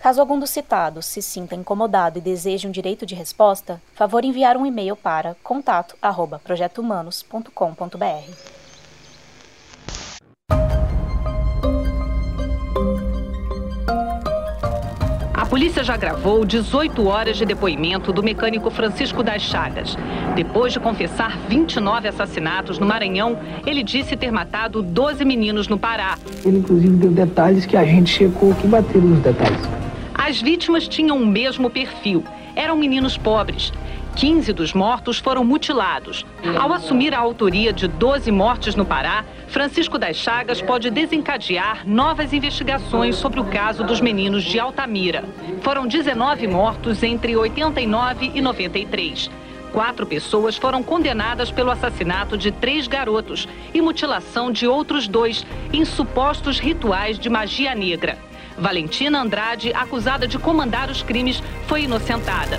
Caso algum dos citados se sinta incomodado e deseje um direito de resposta, favor enviar um e-mail para contato@projetohumanos.com.br. A polícia já gravou 18 horas de depoimento do mecânico Francisco das Chagas. Depois de confessar 29 assassinatos no Maranhão, ele disse ter matado 12 meninos no Pará. Ele, inclusive, deu detalhes que a gente checou que bateram nos detalhes. As vítimas tinham o mesmo perfil. Eram meninos pobres. 15 dos mortos foram mutilados. Ao assumir a autoria de 12 mortes no Pará, Francisco das Chagas pode desencadear novas investigações sobre o caso dos meninos de Altamira. Foram 19 mortos entre 89 e 93. Quatro pessoas foram condenadas pelo assassinato de três garotos e mutilação de outros dois em supostos rituais de magia negra. Valentina Andrade, acusada de comandar os crimes, foi inocentada.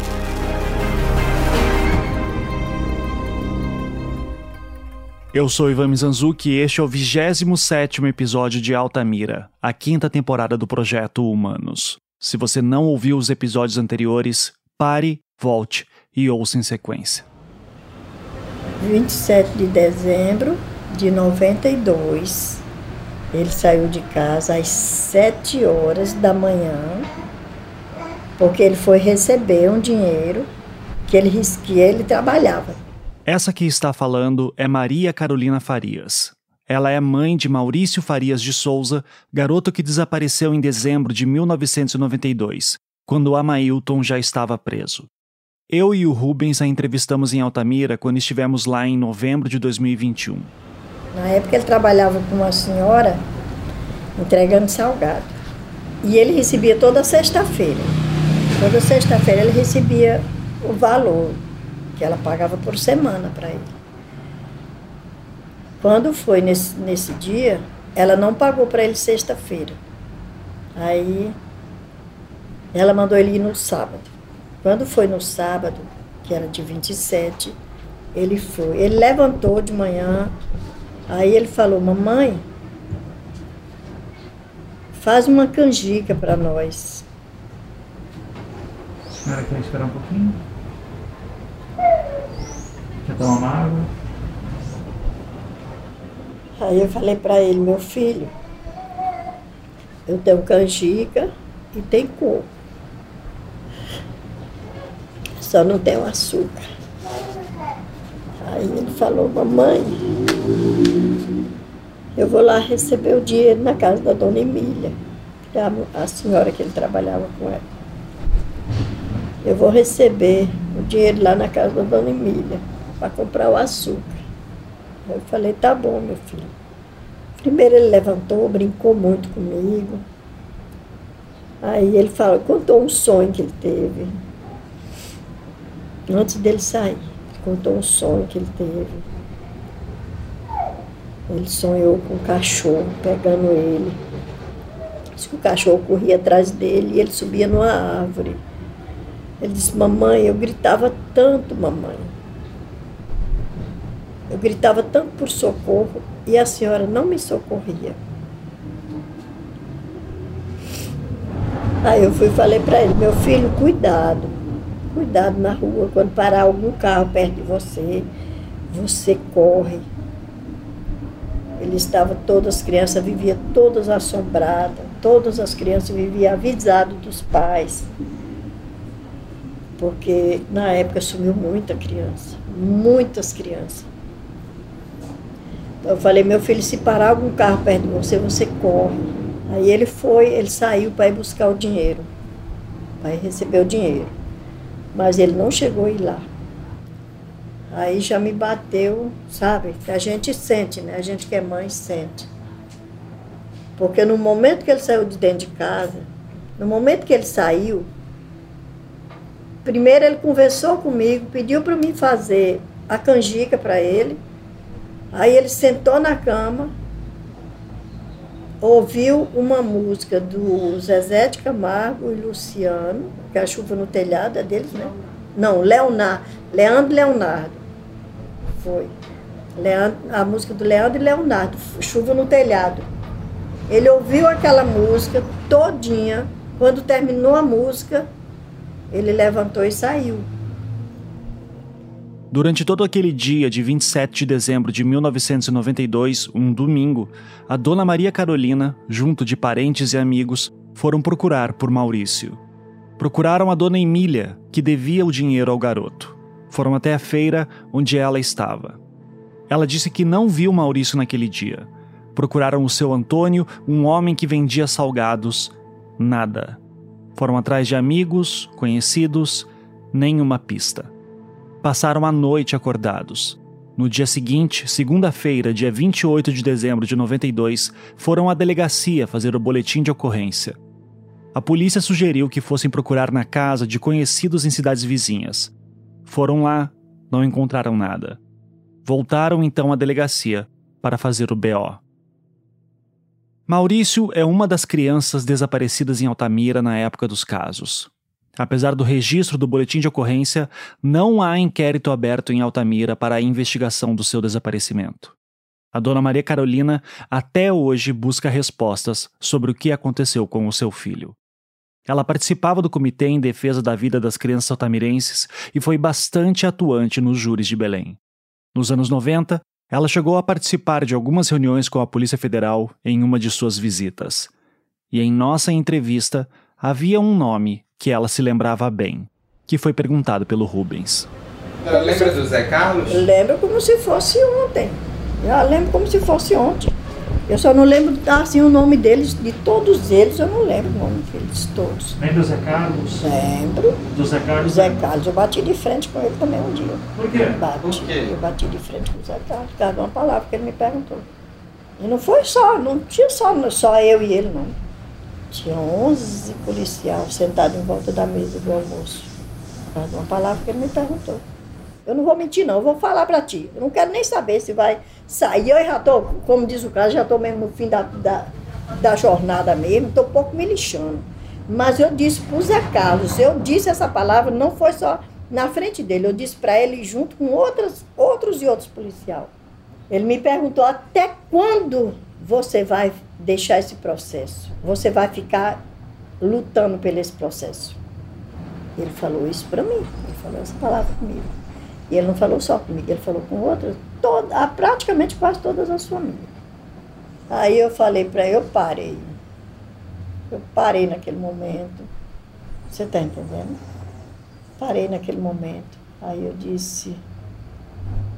Eu sou Ivan Mizanzuki e este é o 27º episódio de Altamira, a quinta temporada do Projeto Humanos. Se você não ouviu os episódios anteriores, pare, volte e ouça em sequência. 27 de dezembro de 92, ele saiu de casa às sete horas da manhã, porque ele foi receber um dinheiro que ele, que ele trabalhava. Essa que está falando é Maria Carolina Farias. Ela é mãe de Maurício Farias de Souza, garoto que desapareceu em dezembro de 1992, quando Amailton já estava preso. Eu e o Rubens a entrevistamos em Altamira quando estivemos lá em novembro de 2021. Na época ele trabalhava com uma senhora entregando salgado. E ele recebia toda sexta-feira. Toda sexta-feira ele recebia o valor que ela pagava por semana para ele. Quando foi nesse, nesse dia, ela não pagou para ele sexta-feira. Aí ela mandou ele ir no sábado. Quando foi no sábado, que era de 27, ele foi. Ele levantou de manhã, Aí ele falou: Mamãe, faz uma canjica para nós. A senhora quer esperar um pouquinho? Quer tomar uma água? Aí eu falei para ele: Meu filho, eu tenho canjica e tem coco. Só não tem açúcar. Aí ele falou: Mamãe eu vou lá receber o dinheiro na casa da dona Emília, que é a, senhora que ele trabalhava com ela. Eu vou receber o dinheiro lá na casa da dona Emília para comprar o açúcar. Eu falei, tá bom, meu filho. Primeiro ele levantou, brincou muito comigo. Aí ele falou, contou um sonho que ele teve. Antes dele sair, contou um sonho que ele teve ele sonhou com o cachorro pegando ele. Disse que o cachorro corria atrás dele e ele subia numa árvore. Ele disse, mamãe, eu gritava tanto, mamãe. Eu gritava tanto por socorro e a senhora não me socorria. Aí eu fui e falei para ele, meu filho, cuidado. Cuidado na rua, quando parar algum carro perto de você, você corre ele estava, todas as crianças viviam todas assombradas, todas as crianças viviam avisadas dos pais. Porque na época sumiu muita criança, muitas crianças. Então eu falei, meu filho, se parar algum carro perto de você, você corre. Aí ele foi, ele saiu para ir buscar o dinheiro, para receber o dinheiro. Mas ele não chegou a ir lá. Aí já me bateu, sabe? A gente sente, né? A gente que é mãe sente. Porque no momento que ele saiu de dentro de casa, no momento que ele saiu, primeiro ele conversou comigo, pediu para mim fazer a canjica para ele. Aí ele sentou na cama, ouviu uma música do Zezé de Camargo e Luciano, que é a chuva no telhado é deles, né? Não, Leonardo, Leandro Leonardo. Foi. Leandro, a música do Leandro e Leonardo, Chuva no Telhado. Ele ouviu aquela música todinha. Quando terminou a música, ele levantou e saiu. Durante todo aquele dia de 27 de dezembro de 1992, um domingo, a dona Maria Carolina, junto de parentes e amigos, foram procurar por Maurício. Procuraram a dona Emília, que devia o dinheiro ao garoto. Foram até a feira onde ela estava. Ela disse que não viu Maurício naquele dia. Procuraram o seu Antônio, um homem que vendia salgados. Nada. Foram atrás de amigos, conhecidos, nenhuma pista. Passaram a noite acordados. No dia seguinte, segunda-feira, dia 28 de dezembro de 92, foram à delegacia fazer o boletim de ocorrência. A polícia sugeriu que fossem procurar na casa de conhecidos em cidades vizinhas. Foram lá, não encontraram nada. Voltaram então à delegacia para fazer o BO. Maurício é uma das crianças desaparecidas em Altamira na época dos casos. Apesar do registro do boletim de ocorrência, não há inquérito aberto em Altamira para a investigação do seu desaparecimento. A dona Maria Carolina até hoje busca respostas sobre o que aconteceu com o seu filho. Ela participava do Comitê em Defesa da Vida das Crianças Altamirenses e foi bastante atuante nos júris de Belém. Nos anos 90, ela chegou a participar de algumas reuniões com a Polícia Federal em uma de suas visitas. E em nossa entrevista, havia um nome que ela se lembrava bem, que foi perguntado pelo Rubens. Lembra do Zé Carlos? Lembro como se fosse ontem. Já lembro como se fosse ontem. Eu só não lembro assim o nome deles, de todos eles, eu não lembro o nome deles todos. Lembra do Zé Carlos? Lembro. Do Zé Carlos? Zé Carlos, eu bati de frente com ele também um dia. Por quê? Bati. Por quê? Eu bati de frente com o Zé Carlos, por causa de uma palavra que ele me perguntou. E não foi só, não tinha só, só eu e ele, não. Tinha 11 policiais sentados em volta da mesa do almoço. Por causa de uma palavra que ele me perguntou. Eu não vou mentir, não, eu vou falar para ti. Eu não quero nem saber se vai sair. Eu já estou, como diz o cara, já estou mesmo no fim da, da, da jornada mesmo, estou um pouco me lixando. Mas eu disse para o Zé Carlos, eu disse essa palavra, não foi só na frente dele, eu disse para ele junto com outras, outros e outros policiais. Ele me perguntou até quando você vai deixar esse processo? Você vai ficar lutando pelo esse processo? Ele falou isso para mim, ele falou essa palavra comigo. E ele não falou só comigo, ele falou com outras, toda, praticamente quase todas as famílias. Aí eu falei para ele, eu parei. Eu parei naquele momento. Você está entendendo? Parei naquele momento. Aí eu disse,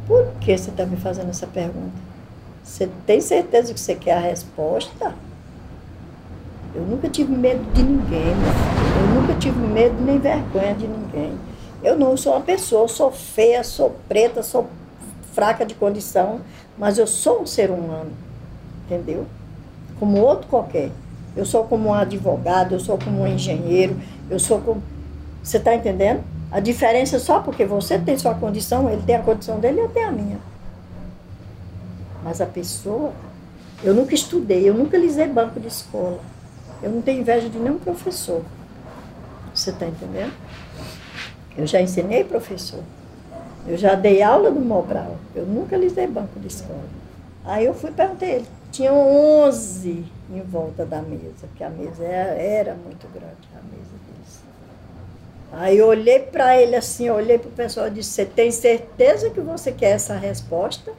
por que você está me fazendo essa pergunta? Você tem certeza que você quer a resposta? Eu nunca tive medo de ninguém. Eu nunca tive medo nem vergonha de ninguém. Eu não sou uma pessoa, sou feia, sou preta, sou fraca de condição, mas eu sou um ser humano, entendeu? Como outro qualquer. Eu sou como um advogado, eu sou como um engenheiro, eu sou como. Você está entendendo? A diferença é só porque você tem sua condição, ele tem a condição dele eu tenho a minha. Mas a pessoa, eu nunca estudei, eu nunca lisei banco de escola. Eu não tenho inveja de nenhum professor. Você está entendendo? Eu já ensinei professor. Eu já dei aula do Mobral. Eu nunca lisei banco de escola. Aí eu fui perguntei ele. Tinham 11 em volta da mesa, porque a mesa era, era muito grande, a mesa deles. Aí eu olhei para ele assim, eu olhei para o pessoal e disse, você tem certeza que você quer essa resposta?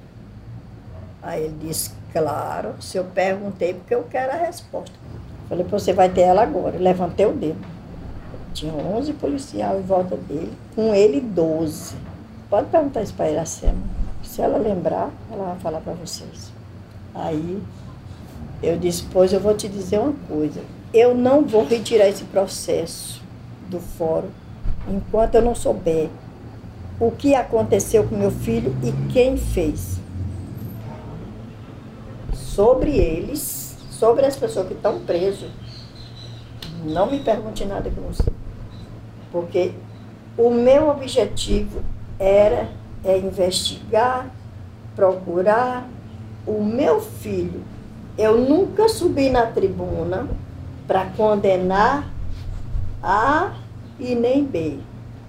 Aí ele disse, claro, se eu perguntei porque eu quero a resposta. Falei, você vai ter ela agora. Levantei o dedo. Tinha 11 policiais em volta dele, com ele 12. Pode perguntar isso para Iracema. Se ela lembrar, ela vai falar para vocês. Aí eu disse, pois eu vou te dizer uma coisa. Eu não vou retirar esse processo do fórum enquanto eu não souber o que aconteceu com meu filho e quem fez. Sobre eles, sobre as pessoas que estão presas, não me pergunte nada que eu não. Porque O meu objetivo era é investigar, procurar o meu filho. Eu nunca subi na tribuna para condenar A e nem B.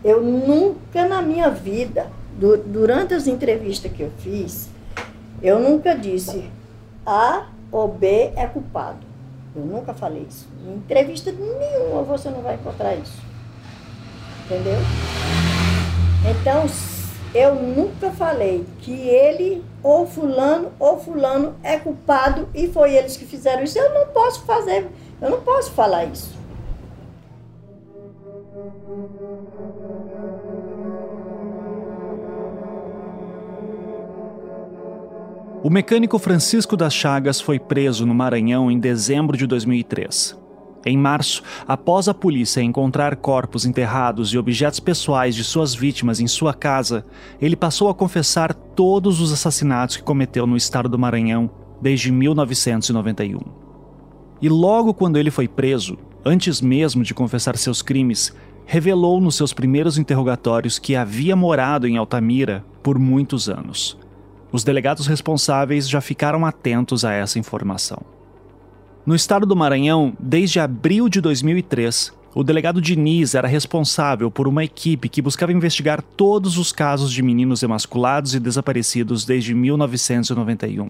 Eu nunca na minha vida, durante as entrevistas que eu fiz, eu nunca disse A ou B é culpado. Eu nunca falei isso. Em entrevista nenhuma você não vai encontrar isso. Entendeu? Então, eu nunca falei que ele, ou fulano, ou fulano é culpado e foi eles que fizeram isso. Eu não posso fazer, eu não posso falar isso. O mecânico Francisco das Chagas foi preso no Maranhão em dezembro de 2003. Em março, após a polícia encontrar corpos enterrados e objetos pessoais de suas vítimas em sua casa, ele passou a confessar todos os assassinatos que cometeu no estado do Maranhão desde 1991. E logo quando ele foi preso, antes mesmo de confessar seus crimes, revelou nos seus primeiros interrogatórios que havia morado em Altamira por muitos anos. Os delegados responsáveis já ficaram atentos a essa informação. No estado do Maranhão, desde abril de 2003, o delegado Diniz era responsável por uma equipe que buscava investigar todos os casos de meninos emasculados e desaparecidos desde 1991.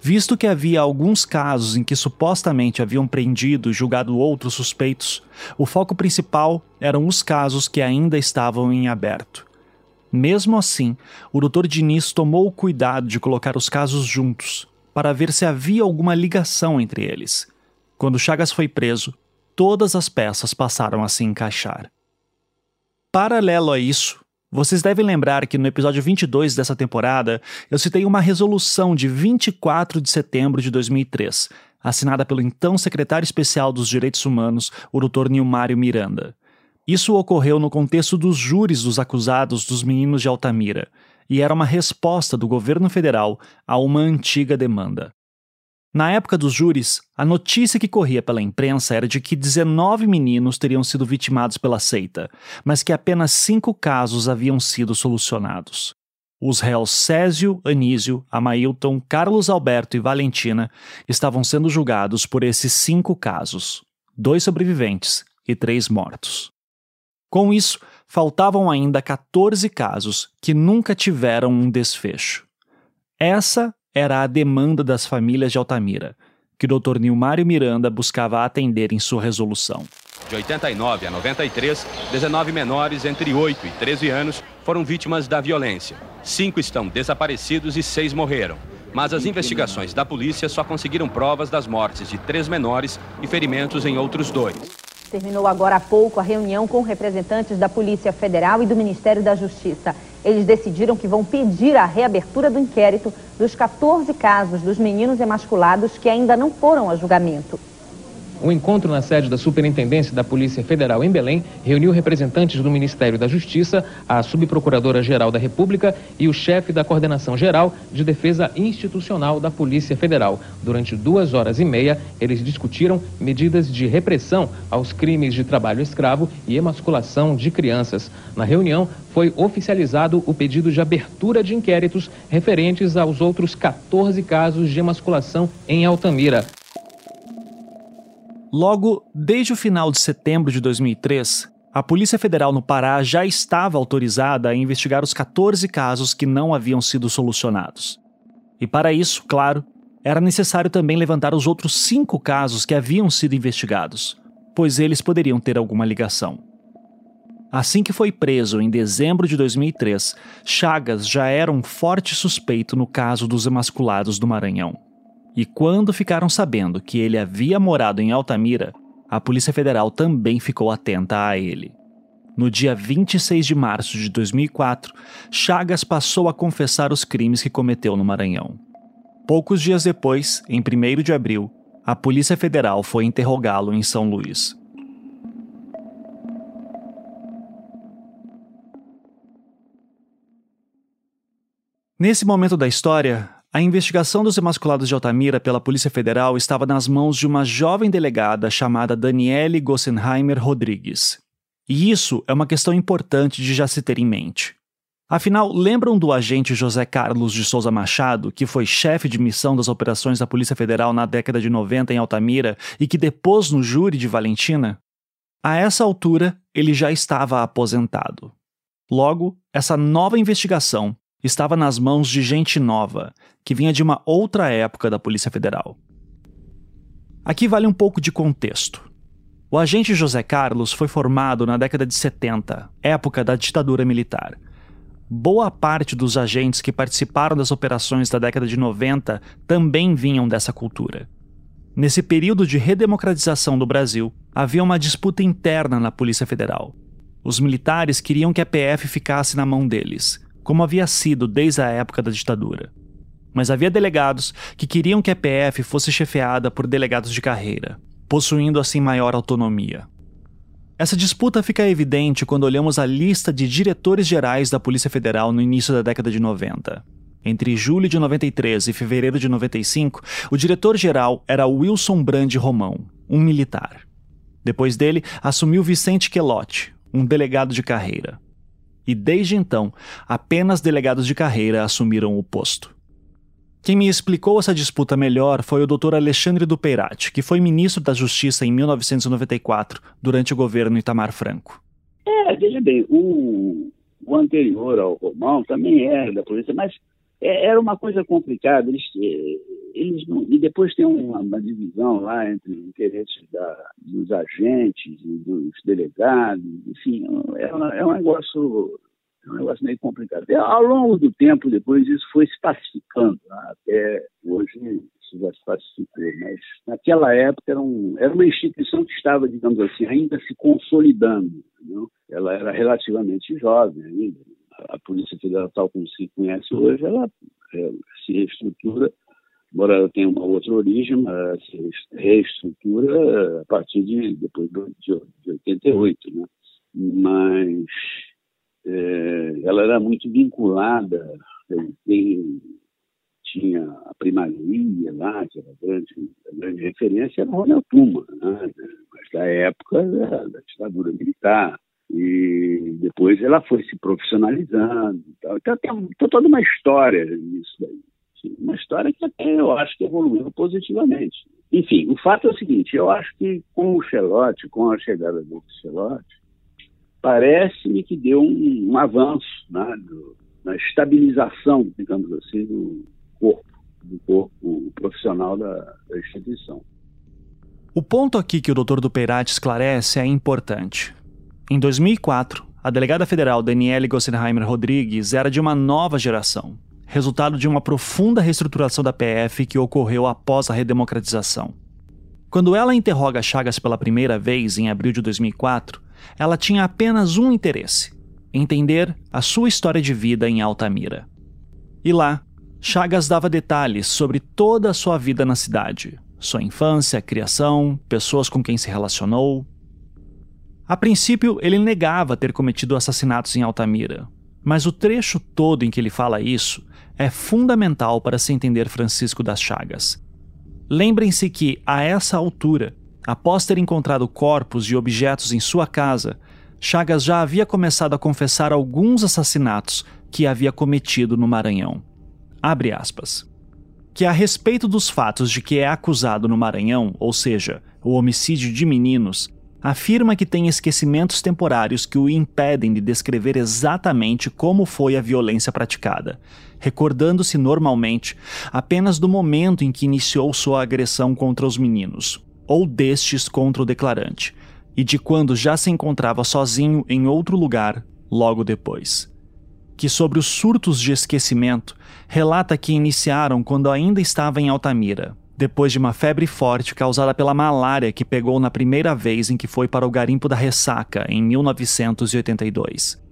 Visto que havia alguns casos em que supostamente haviam prendido e julgado outros suspeitos, o foco principal eram os casos que ainda estavam em aberto. Mesmo assim, o Dr. Diniz tomou o cuidado de colocar os casos juntos, para ver se havia alguma ligação entre eles. Quando Chagas foi preso, todas as peças passaram a se encaixar. Paralelo a isso, vocês devem lembrar que no episódio 22 dessa temporada eu citei uma resolução de 24 de setembro de 2003, assinada pelo então secretário especial dos Direitos Humanos, o Dr. Nilmário Miranda. Isso ocorreu no contexto dos júris dos acusados dos meninos de Altamira, e era uma resposta do governo federal a uma antiga demanda. Na época dos júris, a notícia que corria pela imprensa era de que 19 meninos teriam sido vitimados pela seita, mas que apenas cinco casos haviam sido solucionados. Os réus Césio, Anísio, Amailton, Carlos Alberto e Valentina estavam sendo julgados por esses cinco casos: dois sobreviventes e três mortos. Com isso, faltavam ainda 14 casos que nunca tiveram um desfecho. Essa era a demanda das famílias de Altamira, que o Dr. Nilmário Miranda buscava atender em sua resolução. De 89 a 93, 19 menores entre 8 e 13 anos foram vítimas da violência. Cinco estão desaparecidos e seis morreram. Mas as investigações da polícia só conseguiram provas das mortes de três menores e ferimentos em outros dois. Terminou agora há pouco a reunião com representantes da Polícia Federal e do Ministério da Justiça. Eles decidiram que vão pedir a reabertura do inquérito dos 14 casos dos meninos emasculados que ainda não foram a julgamento. Um encontro na sede da Superintendência da Polícia Federal em Belém reuniu representantes do Ministério da Justiça, a Subprocuradora-Geral da República e o chefe da Coordenação Geral de Defesa Institucional da Polícia Federal. Durante duas horas e meia, eles discutiram medidas de repressão aos crimes de trabalho escravo e emasculação de crianças. Na reunião, foi oficializado o pedido de abertura de inquéritos referentes aos outros 14 casos de emasculação em Altamira. Logo, desde o final de setembro de 2003, a Polícia Federal no Pará já estava autorizada a investigar os 14 casos que não haviam sido solucionados. E para isso, claro, era necessário também levantar os outros cinco casos que haviam sido investigados, pois eles poderiam ter alguma ligação. Assim que foi preso em dezembro de 2003, Chagas já era um forte suspeito no caso dos emasculados do Maranhão. E quando ficaram sabendo que ele havia morado em Altamira, a Polícia Federal também ficou atenta a ele. No dia 26 de março de 2004, Chagas passou a confessar os crimes que cometeu no Maranhão. Poucos dias depois, em 1 de abril, a Polícia Federal foi interrogá-lo em São Luís. Nesse momento da história, a investigação dos emasculados de Altamira pela Polícia Federal estava nas mãos de uma jovem delegada chamada Daniele Gossenheimer Rodrigues. E isso é uma questão importante de já se ter em mente. Afinal, lembram do agente José Carlos de Souza Machado, que foi chefe de missão das operações da Polícia Federal na década de 90 em Altamira e que depôs no júri de Valentina? A essa altura, ele já estava aposentado. Logo, essa nova investigação estava nas mãos de gente nova, que vinha de uma outra época da Polícia Federal. Aqui vale um pouco de contexto. O agente José Carlos foi formado na década de 70, época da ditadura militar boa parte dos agentes que participaram das operações da década de 90 também vinham dessa cultura. Nesse período de redemocratização do Brasil, havia uma disputa interna na Polícia Federal. Os militares queriam que a PF ficasse na mão deles, como havia sido desde a época da ditadura. Mas havia delegados que queriam que a PF fosse chefiada por delegados de carreira, possuindo assim maior autonomia. Essa disputa fica evidente quando olhamos a lista de diretores gerais da Polícia Federal no início da década de 90. Entre julho de 93 e fevereiro de 95, o diretor-geral era Wilson Brandi Romão, um militar. Depois dele, assumiu Vicente Quelotti, um delegado de carreira. E desde então, apenas delegados de carreira assumiram o posto. Quem me explicou essa disputa melhor foi o Dr. Alexandre Dupeirati, que foi ministro da Justiça em 1994, durante o governo Itamar Franco. É, veja bem, o, o anterior ao Romão também era da polícia, mas é, era uma coisa complicada. Eles, é, eles não, e depois tem uma, uma, divisão lá entre interesses da, dos agentes e dos delegados, enfim, é, é um negócio é um negócio meio complicado. E, ao longo do tempo, depois, isso foi se pacificando. Né? Até hoje isso já se pacificou. Mas naquela época era, um, era uma instituição que estava, digamos assim, ainda se consolidando. Entendeu? Ela era relativamente jovem ainda. A Polícia Federal, tal como se conhece hoje, ela é, se reestrutura embora ela tenha uma outra origem, mas reestrutura a partir de depois de, de 88, né? Mas é, ela era muito vinculada, tem, tinha a primaria lá, que era a grande, a grande referência, era Ronald Tuma, né? mas da época da, da ditadura militar. E depois ela foi se profissionalizando. Então tem, tem toda uma história nisso daí. Uma história que até eu acho que evoluiu positivamente. Enfim, o fato é o seguinte: eu acho que com o Chelote, com a chegada do Chelote, parece-me que deu um, um avanço né, do, na estabilização, digamos assim, do corpo, do corpo profissional da, da instituição. O ponto aqui que o Dr. Duperati esclarece é importante. Em 2004, a delegada federal Daniele Gossenheimer Rodrigues era de uma nova geração, resultado de uma profunda reestruturação da PF que ocorreu após a redemocratização. Quando ela interroga Chagas pela primeira vez, em abril de 2004, ela tinha apenas um interesse: entender a sua história de vida em Altamira. E lá, Chagas dava detalhes sobre toda a sua vida na cidade, sua infância, criação, pessoas com quem se relacionou. A princípio, ele negava ter cometido assassinatos em Altamira, mas o trecho todo em que ele fala isso é fundamental para se entender Francisco das Chagas. Lembrem-se que, a essa altura, Após ter encontrado corpos e objetos em sua casa, Chagas já havia começado a confessar alguns assassinatos que havia cometido no Maranhão. Abre aspas. Que a respeito dos fatos de que é acusado no Maranhão, ou seja, o homicídio de meninos, afirma que tem esquecimentos temporários que o impedem de descrever exatamente como foi a violência praticada, recordando-se normalmente apenas do momento em que iniciou sua agressão contra os meninos, ou destes contra o declarante, e de quando já se encontrava sozinho em outro lugar logo depois. Que sobre os surtos de esquecimento, relata que iniciaram quando ainda estava em Altamira, depois de uma febre forte causada pela malária que pegou na primeira vez em que foi para o garimpo da Ressaca, em 1982.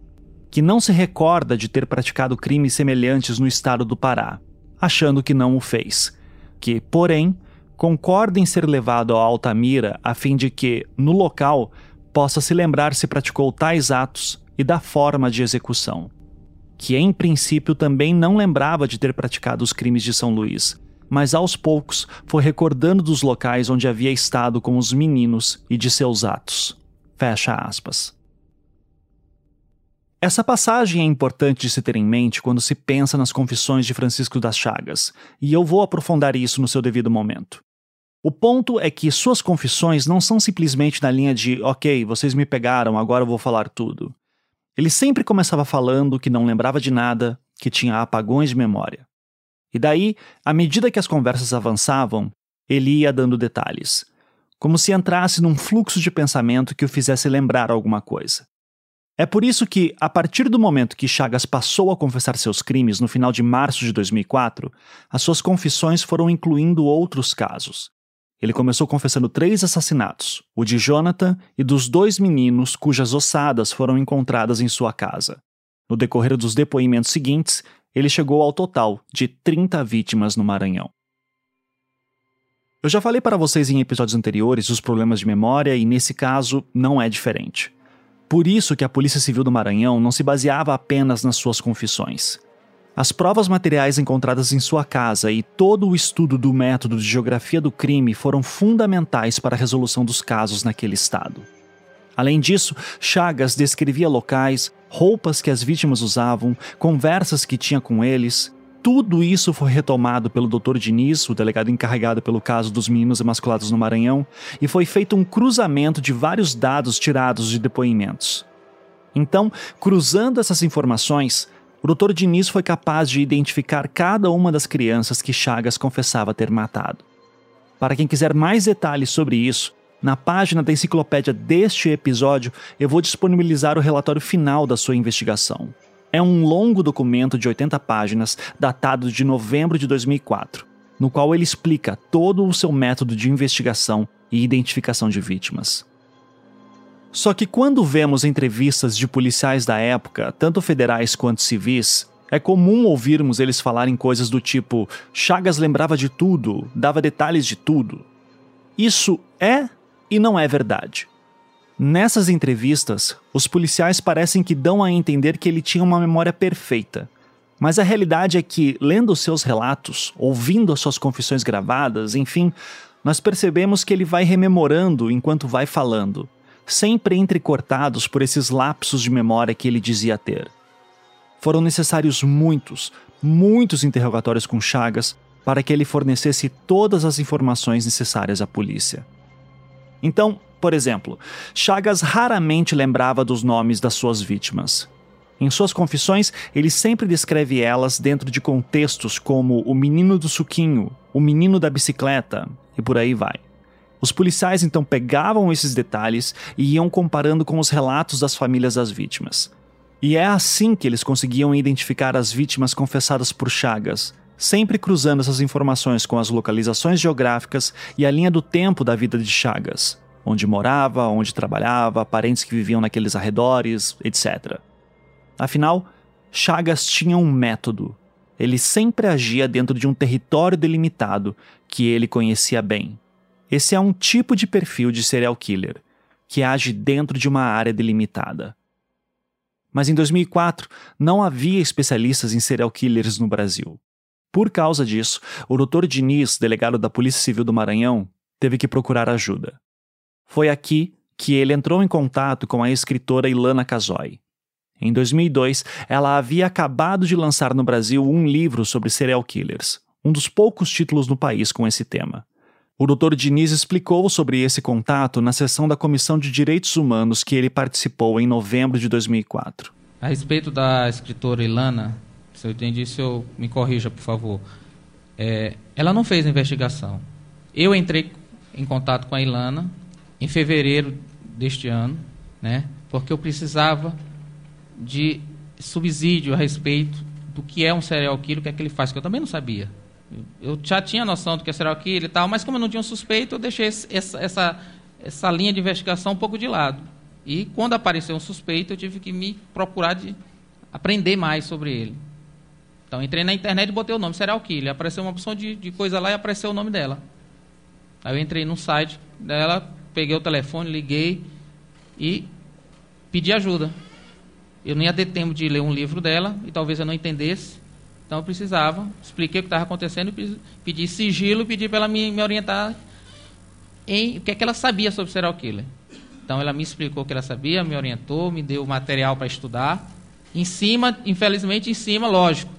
Que não se recorda de ter praticado crimes semelhantes no estado do Pará, achando que não o fez. Que, porém, concorda em ser levado a Altamira a fim de que, no local, possa se lembrar se praticou tais atos e da forma de execução. Que em princípio também não lembrava de ter praticado os crimes de São Luís, mas aos poucos foi recordando dos locais onde havia estado com os meninos e de seus atos. Fecha aspas. Essa passagem é importante de se ter em mente quando se pensa nas confissões de Francisco das Chagas, e eu vou aprofundar isso no seu devido momento. O ponto é que suas confissões não são simplesmente na linha de, ok, vocês me pegaram, agora eu vou falar tudo. Ele sempre começava falando que não lembrava de nada, que tinha apagões de memória. E daí, à medida que as conversas avançavam, ele ia dando detalhes, como se entrasse num fluxo de pensamento que o fizesse lembrar alguma coisa. É por isso que, a partir do momento que Chagas passou a confessar seus crimes no final de março de 2004, as suas confissões foram incluindo outros casos. Ele começou confessando três assassinatos, o de Jonathan e dos dois meninos cujas ossadas foram encontradas em sua casa. No decorrer dos depoimentos seguintes, ele chegou ao total de 30 vítimas no Maranhão. Eu já falei para vocês em episódios anteriores os problemas de memória e nesse caso não é diferente. Por isso que a Polícia Civil do Maranhão não se baseava apenas nas suas confissões. As provas materiais encontradas em sua casa e todo o estudo do método de geografia do crime foram fundamentais para a resolução dos casos naquele estado. Além disso, Chagas descrevia locais, roupas que as vítimas usavam, conversas que tinha com eles. Tudo isso foi retomado pelo Dr. Diniz, o delegado encarregado pelo caso dos meninos emasculados no Maranhão, e foi feito um cruzamento de vários dados tirados de depoimentos. Então, cruzando essas informações, o Dr. Diniz foi capaz de identificar cada uma das crianças que Chagas confessava ter matado. Para quem quiser mais detalhes sobre isso, na página da enciclopédia deste episódio, eu vou disponibilizar o relatório final da sua investigação. É um longo documento de 80 páginas, datado de novembro de 2004, no qual ele explica todo o seu método de investigação e identificação de vítimas. Só que quando vemos entrevistas de policiais da época, tanto federais quanto civis, é comum ouvirmos eles falarem coisas do tipo: Chagas lembrava de tudo, dava detalhes de tudo. Isso é e não é verdade. Nessas entrevistas, os policiais parecem que dão a entender que ele tinha uma memória perfeita. Mas a realidade é que, lendo seus relatos, ouvindo as suas confissões gravadas, enfim, nós percebemos que ele vai rememorando enquanto vai falando, sempre entrecortados por esses lapsos de memória que ele dizia ter. Foram necessários muitos, muitos interrogatórios com Chagas para que ele fornecesse todas as informações necessárias à polícia. Então, por exemplo, Chagas raramente lembrava dos nomes das suas vítimas. Em suas confissões, ele sempre descreve elas dentro de contextos como o menino do suquinho, o menino da bicicleta e por aí vai. Os policiais então pegavam esses detalhes e iam comparando com os relatos das famílias das vítimas. E é assim que eles conseguiam identificar as vítimas confessadas por Chagas, sempre cruzando essas informações com as localizações geográficas e a linha do tempo da vida de Chagas, onde morava, onde trabalhava, parentes que viviam naqueles arredores, etc. Afinal, Chagas tinha um método. Ele sempre agia dentro de um território delimitado que ele conhecia bem. Esse é um tipo de perfil de serial killer, que age dentro de uma área delimitada. Mas em 2004, não havia especialistas em serial killers no Brasil. Por causa disso, o Dr. Diniz, delegado da Polícia Civil do Maranhão, teve que procurar ajuda. Foi aqui que ele entrou em contato com a escritora Ilana Casoy. Em 2002, ela havia acabado de lançar no Brasil um livro sobre serial killers, um dos poucos títulos no país com esse tema. O Dr. Diniz explicou sobre esse contato na sessão da Comissão de Direitos Humanos que ele participou em novembro de 2004. A respeito da escritora Ilana, se eu entendi, se eu me corrija, por favor. É, ela não fez a investigação. Eu entrei em contato com a Ilana em fevereiro deste ano, né, porque eu precisava de subsídio a respeito do que é um serial killer, o que é que ele faz, que eu também não sabia. Eu já tinha noção do que é serial killer e tal, mas como eu não tinha um suspeito, eu deixei essa, essa, essa linha de investigação um pouco de lado. E quando apareceu um suspeito, eu tive que me procurar de aprender mais sobre ele. Então entrei na internet e botei o nome serial killer. Apareceu uma opção de, de coisa lá e apareceu o nome dela. Aí eu entrei no site dela, peguei o telefone, liguei e pedi ajuda. Eu não ia ter tempo de ler um livro dela e talvez eu não entendesse. Então eu precisava, expliquei o que estava acontecendo, pedi sigilo, pedi para ela me, me orientar em o que, é que ela sabia sobre serial killer. Então ela me explicou o que ela sabia, me orientou, me deu material para estudar Em cima, infelizmente, em cima, lógico.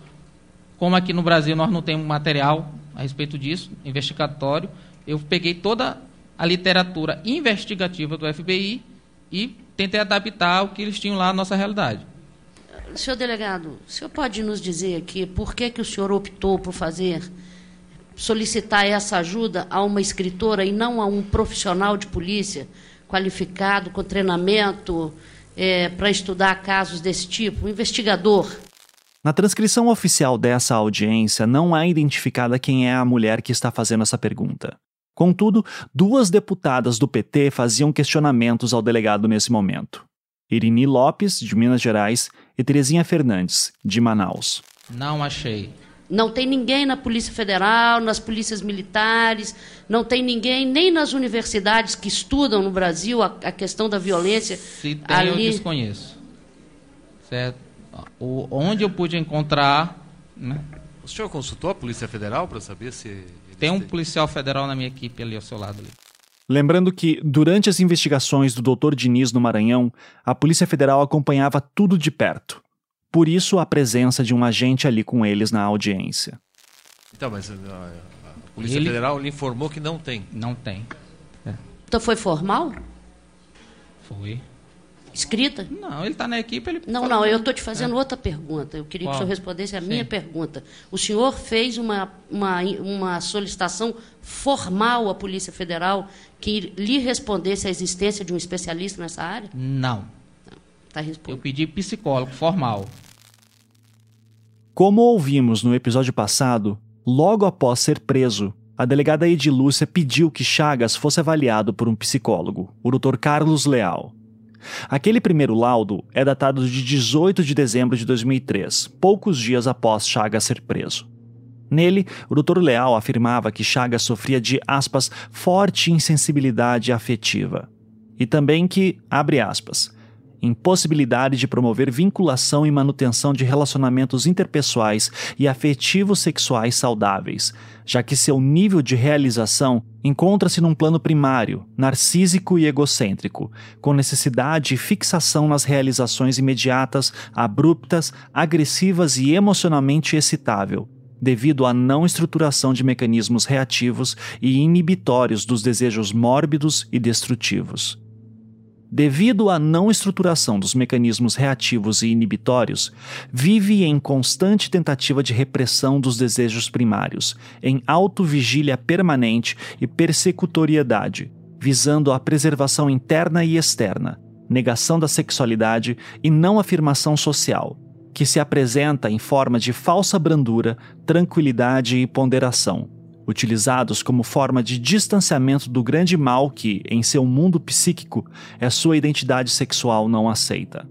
Como aqui no Brasil nós não temos material a respeito disso, investigatório, eu peguei toda a literatura investigativa do FBI e tentei adaptar ao que eles tinham lá na nossa realidade. Senhor delegado, o senhor pode nos dizer aqui por que, que o senhor optou por fazer, solicitar essa ajuda a uma escritora e não a um profissional de polícia qualificado, com treinamento é, para estudar casos desse tipo, um investigador? Na transcrição oficial dessa audiência, não é identificada quem é a mulher que está fazendo essa pergunta. Contudo, duas deputadas do PT faziam questionamentos ao delegado nesse momento. Irini Lopes, de Minas Gerais, e Terezinha Fernandes, de Manaus. Não achei. Não tem ninguém na Polícia Federal, nas polícias militares, não tem ninguém nem nas universidades que estudam no Brasil a, a questão da violência. Se tem, ali... eu desconheço. Certo? O, onde eu pude encontrar. Né? O senhor consultou a Polícia Federal para saber se. Tem um policial federal na minha equipe ali ao seu lado. Ali. Lembrando que, durante as investigações do Dr. Diniz no Maranhão, a Polícia Federal acompanhava tudo de perto. Por isso, a presença de um agente ali com eles na audiência. Então, mas a, a Polícia Ele... Federal lhe informou que não tem. Não tem. É. Então foi formal? Foi escrita? Não, ele está na equipe. Ele não, não, eu estou te fazendo é. outra pergunta. Eu queria Qual? que o senhor respondesse a Sim. minha pergunta. O senhor fez uma, uma, uma solicitação formal à Polícia Federal que lhe respondesse a existência de um especialista nessa área? Não. Tá eu pedi psicólogo formal. Como ouvimos no episódio passado, logo após ser preso, a delegada Edilúcia pediu que Chagas fosse avaliado por um psicólogo, o Dr. Carlos Leal. Aquele primeiro laudo é datado de 18 de dezembro de 2003, poucos dias após Chagas ser preso. Nele, o Dr. Leal afirmava que Chagas sofria de, aspas, forte insensibilidade afetiva. E também que, abre aspas, impossibilidade de promover vinculação e manutenção de relacionamentos interpessoais e afetivos sexuais saudáveis, já que seu nível de realização encontra-se num plano primário, narcísico e egocêntrico, com necessidade e fixação nas realizações imediatas, abruptas, agressivas e emocionalmente excitável, devido à não estruturação de mecanismos reativos e inibitórios dos desejos mórbidos e destrutivos. Devido à não estruturação dos mecanismos reativos e inibitórios, vive em constante tentativa de repressão dos desejos primários, em autovigília permanente e persecutoriedade, visando a preservação interna e externa, negação da sexualidade e não afirmação social, que se apresenta em forma de falsa brandura, tranquilidade e ponderação utilizados como forma de distanciamento do grande mal que, em seu mundo psíquico, é sua identidade sexual não aceita.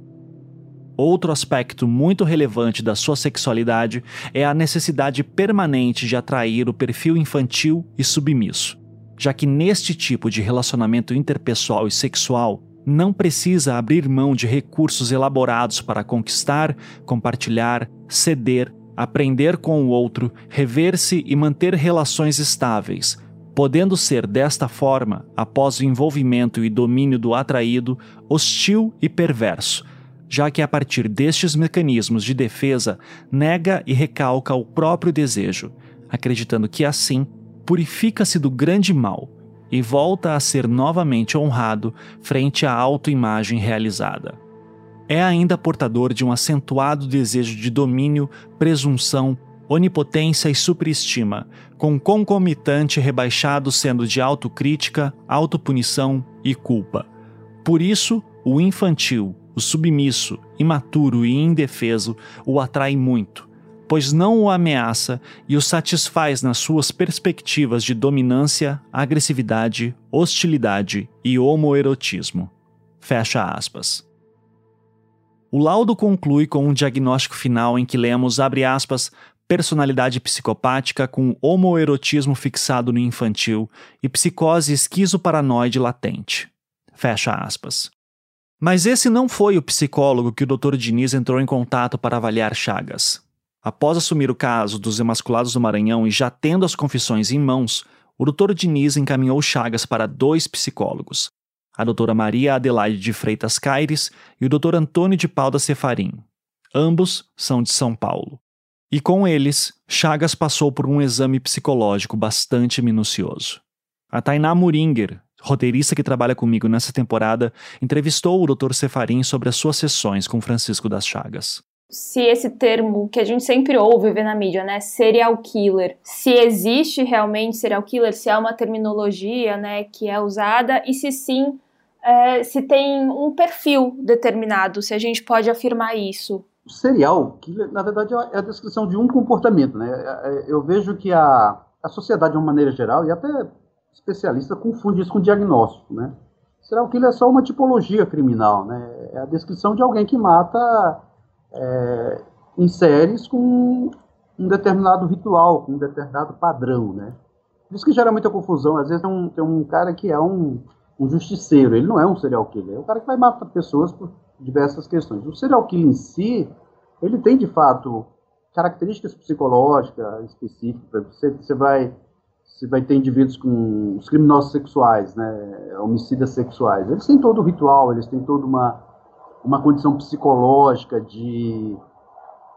Outro aspecto muito relevante da sua sexualidade é a necessidade permanente de atrair o perfil infantil e submisso, já que neste tipo de relacionamento interpessoal e sexual não precisa abrir mão de recursos elaborados para conquistar, compartilhar, ceder aprender com o outro, rever-se e manter relações estáveis, podendo ser desta forma, após o envolvimento e domínio do atraído, hostil e perverso, já que a partir destes mecanismos de defesa nega e recalca o próprio desejo, acreditando que assim purifica-se do grande mal e volta a ser novamente honrado frente à autoimagem realizada é ainda portador de um acentuado desejo de domínio, presunção, onipotência e superestima, com concomitante rebaixado sendo de autocrítica, autopunição e culpa. Por isso, o infantil, o submisso, imaturo e indefeso o atrai muito, pois não o ameaça e o satisfaz nas suas perspectivas de dominância, agressividade, hostilidade e homoerotismo. Fecha aspas. O laudo conclui com um diagnóstico final em que lemos, abre aspas, personalidade psicopática com homoerotismo fixado no infantil e psicose esquizoparanoide latente. Fecha aspas. Mas esse não foi o psicólogo que o Dr. Diniz entrou em contato para avaliar Chagas. Após assumir o caso dos emasculados do Maranhão e já tendo as confissões em mãos, o Dr. Diniz encaminhou Chagas para dois psicólogos, a doutora Maria Adelaide de Freitas Caires e o doutor Antônio de Paulo Cefarim. Ambos são de São Paulo. E com eles, Chagas passou por um exame psicológico bastante minucioso. A Tainá Muringer, roteirista que trabalha comigo nessa temporada, entrevistou o Dr. Cefarim sobre as suas sessões com Francisco das Chagas. Se esse termo que a gente sempre ouve ver na mídia, né, serial killer, se existe realmente serial killer, se é uma terminologia, né, que é usada e se sim, é, se tem um perfil determinado, se a gente pode afirmar isso serial killer, na verdade, é a descrição de um comportamento. Né? É, é, eu vejo que a, a sociedade, de uma maneira geral, e até especialista, confunde isso com diagnóstico. Né? Serial killer é só uma tipologia criminal. Né? É a descrição de alguém que mata é, em séries com um determinado ritual, com um determinado padrão. Né? Por isso que gera muita confusão. Às vezes tem um, tem um cara que é um, um justiceiro, ele não é um serial killer, é um cara que vai matar pessoas por diversas questões. O serial killer em si, ele tem de fato características psicológicas específicas. Você, você vai você vai ter indivíduos com os criminosos sexuais, né, homicidas sexuais. Eles têm todo o ritual, eles têm toda uma uma condição psicológica de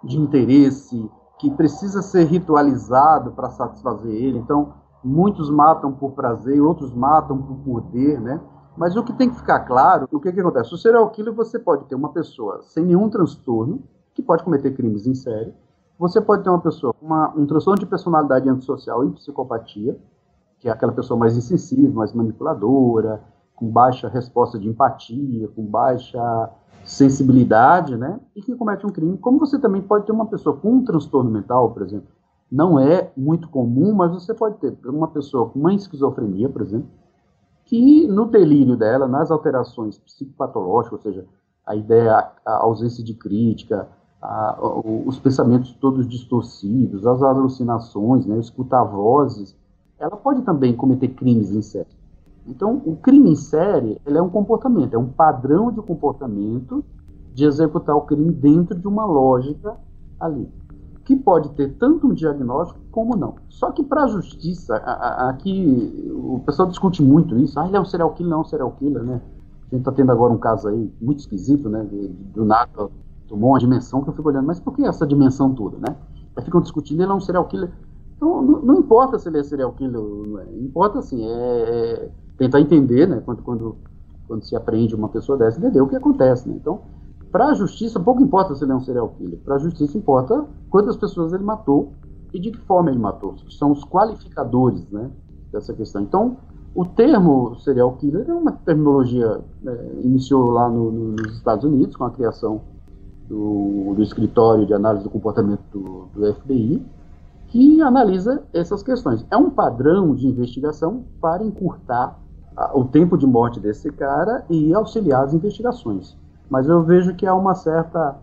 de interesse que precisa ser ritualizado para satisfazer ele. Então, muitos matam por prazer, outros matam por poder, né? Mas o que tem que ficar claro, o que, que acontece? O serial killer, você pode ter uma pessoa sem nenhum transtorno, que pode cometer crimes em série. Você pode ter uma pessoa com um transtorno de personalidade antissocial e psicopatia, que é aquela pessoa mais insensível, mais manipuladora, com baixa resposta de empatia, com baixa sensibilidade, né? E que comete um crime. Como você também pode ter uma pessoa com um transtorno mental, por exemplo. Não é muito comum, mas você pode ter uma pessoa com uma esquizofrenia, por exemplo, que no delírio dela, nas alterações psicopatológicas, ou seja, a ideia, a ausência de crítica, a, os pensamentos todos distorcidos, as alucinações, né, escutar vozes, ela pode também cometer crimes em série. Então, o crime em série ele é um comportamento, é um padrão de comportamento de executar o crime dentro de uma lógica ali que pode ter tanto um diagnóstico como não. Só que para a justiça, aqui o pessoal discute muito isso. Ah, ele é um serial killer, não é um serial killer, né? A gente está tendo agora um caso aí muito esquisito, né? Do nada tomou uma dimensão que eu fico olhando, mas por que essa dimensão toda, né? Aí ficam discutindo, ele é um serial killer. Então, não, não importa se ele é serial killer ou não é. Importa, assim, é, é tentar entender, né? Quando, quando, quando se aprende uma pessoa dessa, entender o que acontece, né? Então, para a justiça, pouco importa se ele é um serial killer. Para a justiça, importa quantas pessoas ele matou e de que forma ele matou. São os qualificadores né, dessa questão. Então, o termo serial killer é uma terminologia, é, iniciou lá no, no, nos Estados Unidos, com a criação do, do escritório de análise do comportamento do, do FBI, que analisa essas questões. É um padrão de investigação para encurtar a, o tempo de morte desse cara e auxiliar as investigações mas eu vejo que há uma certa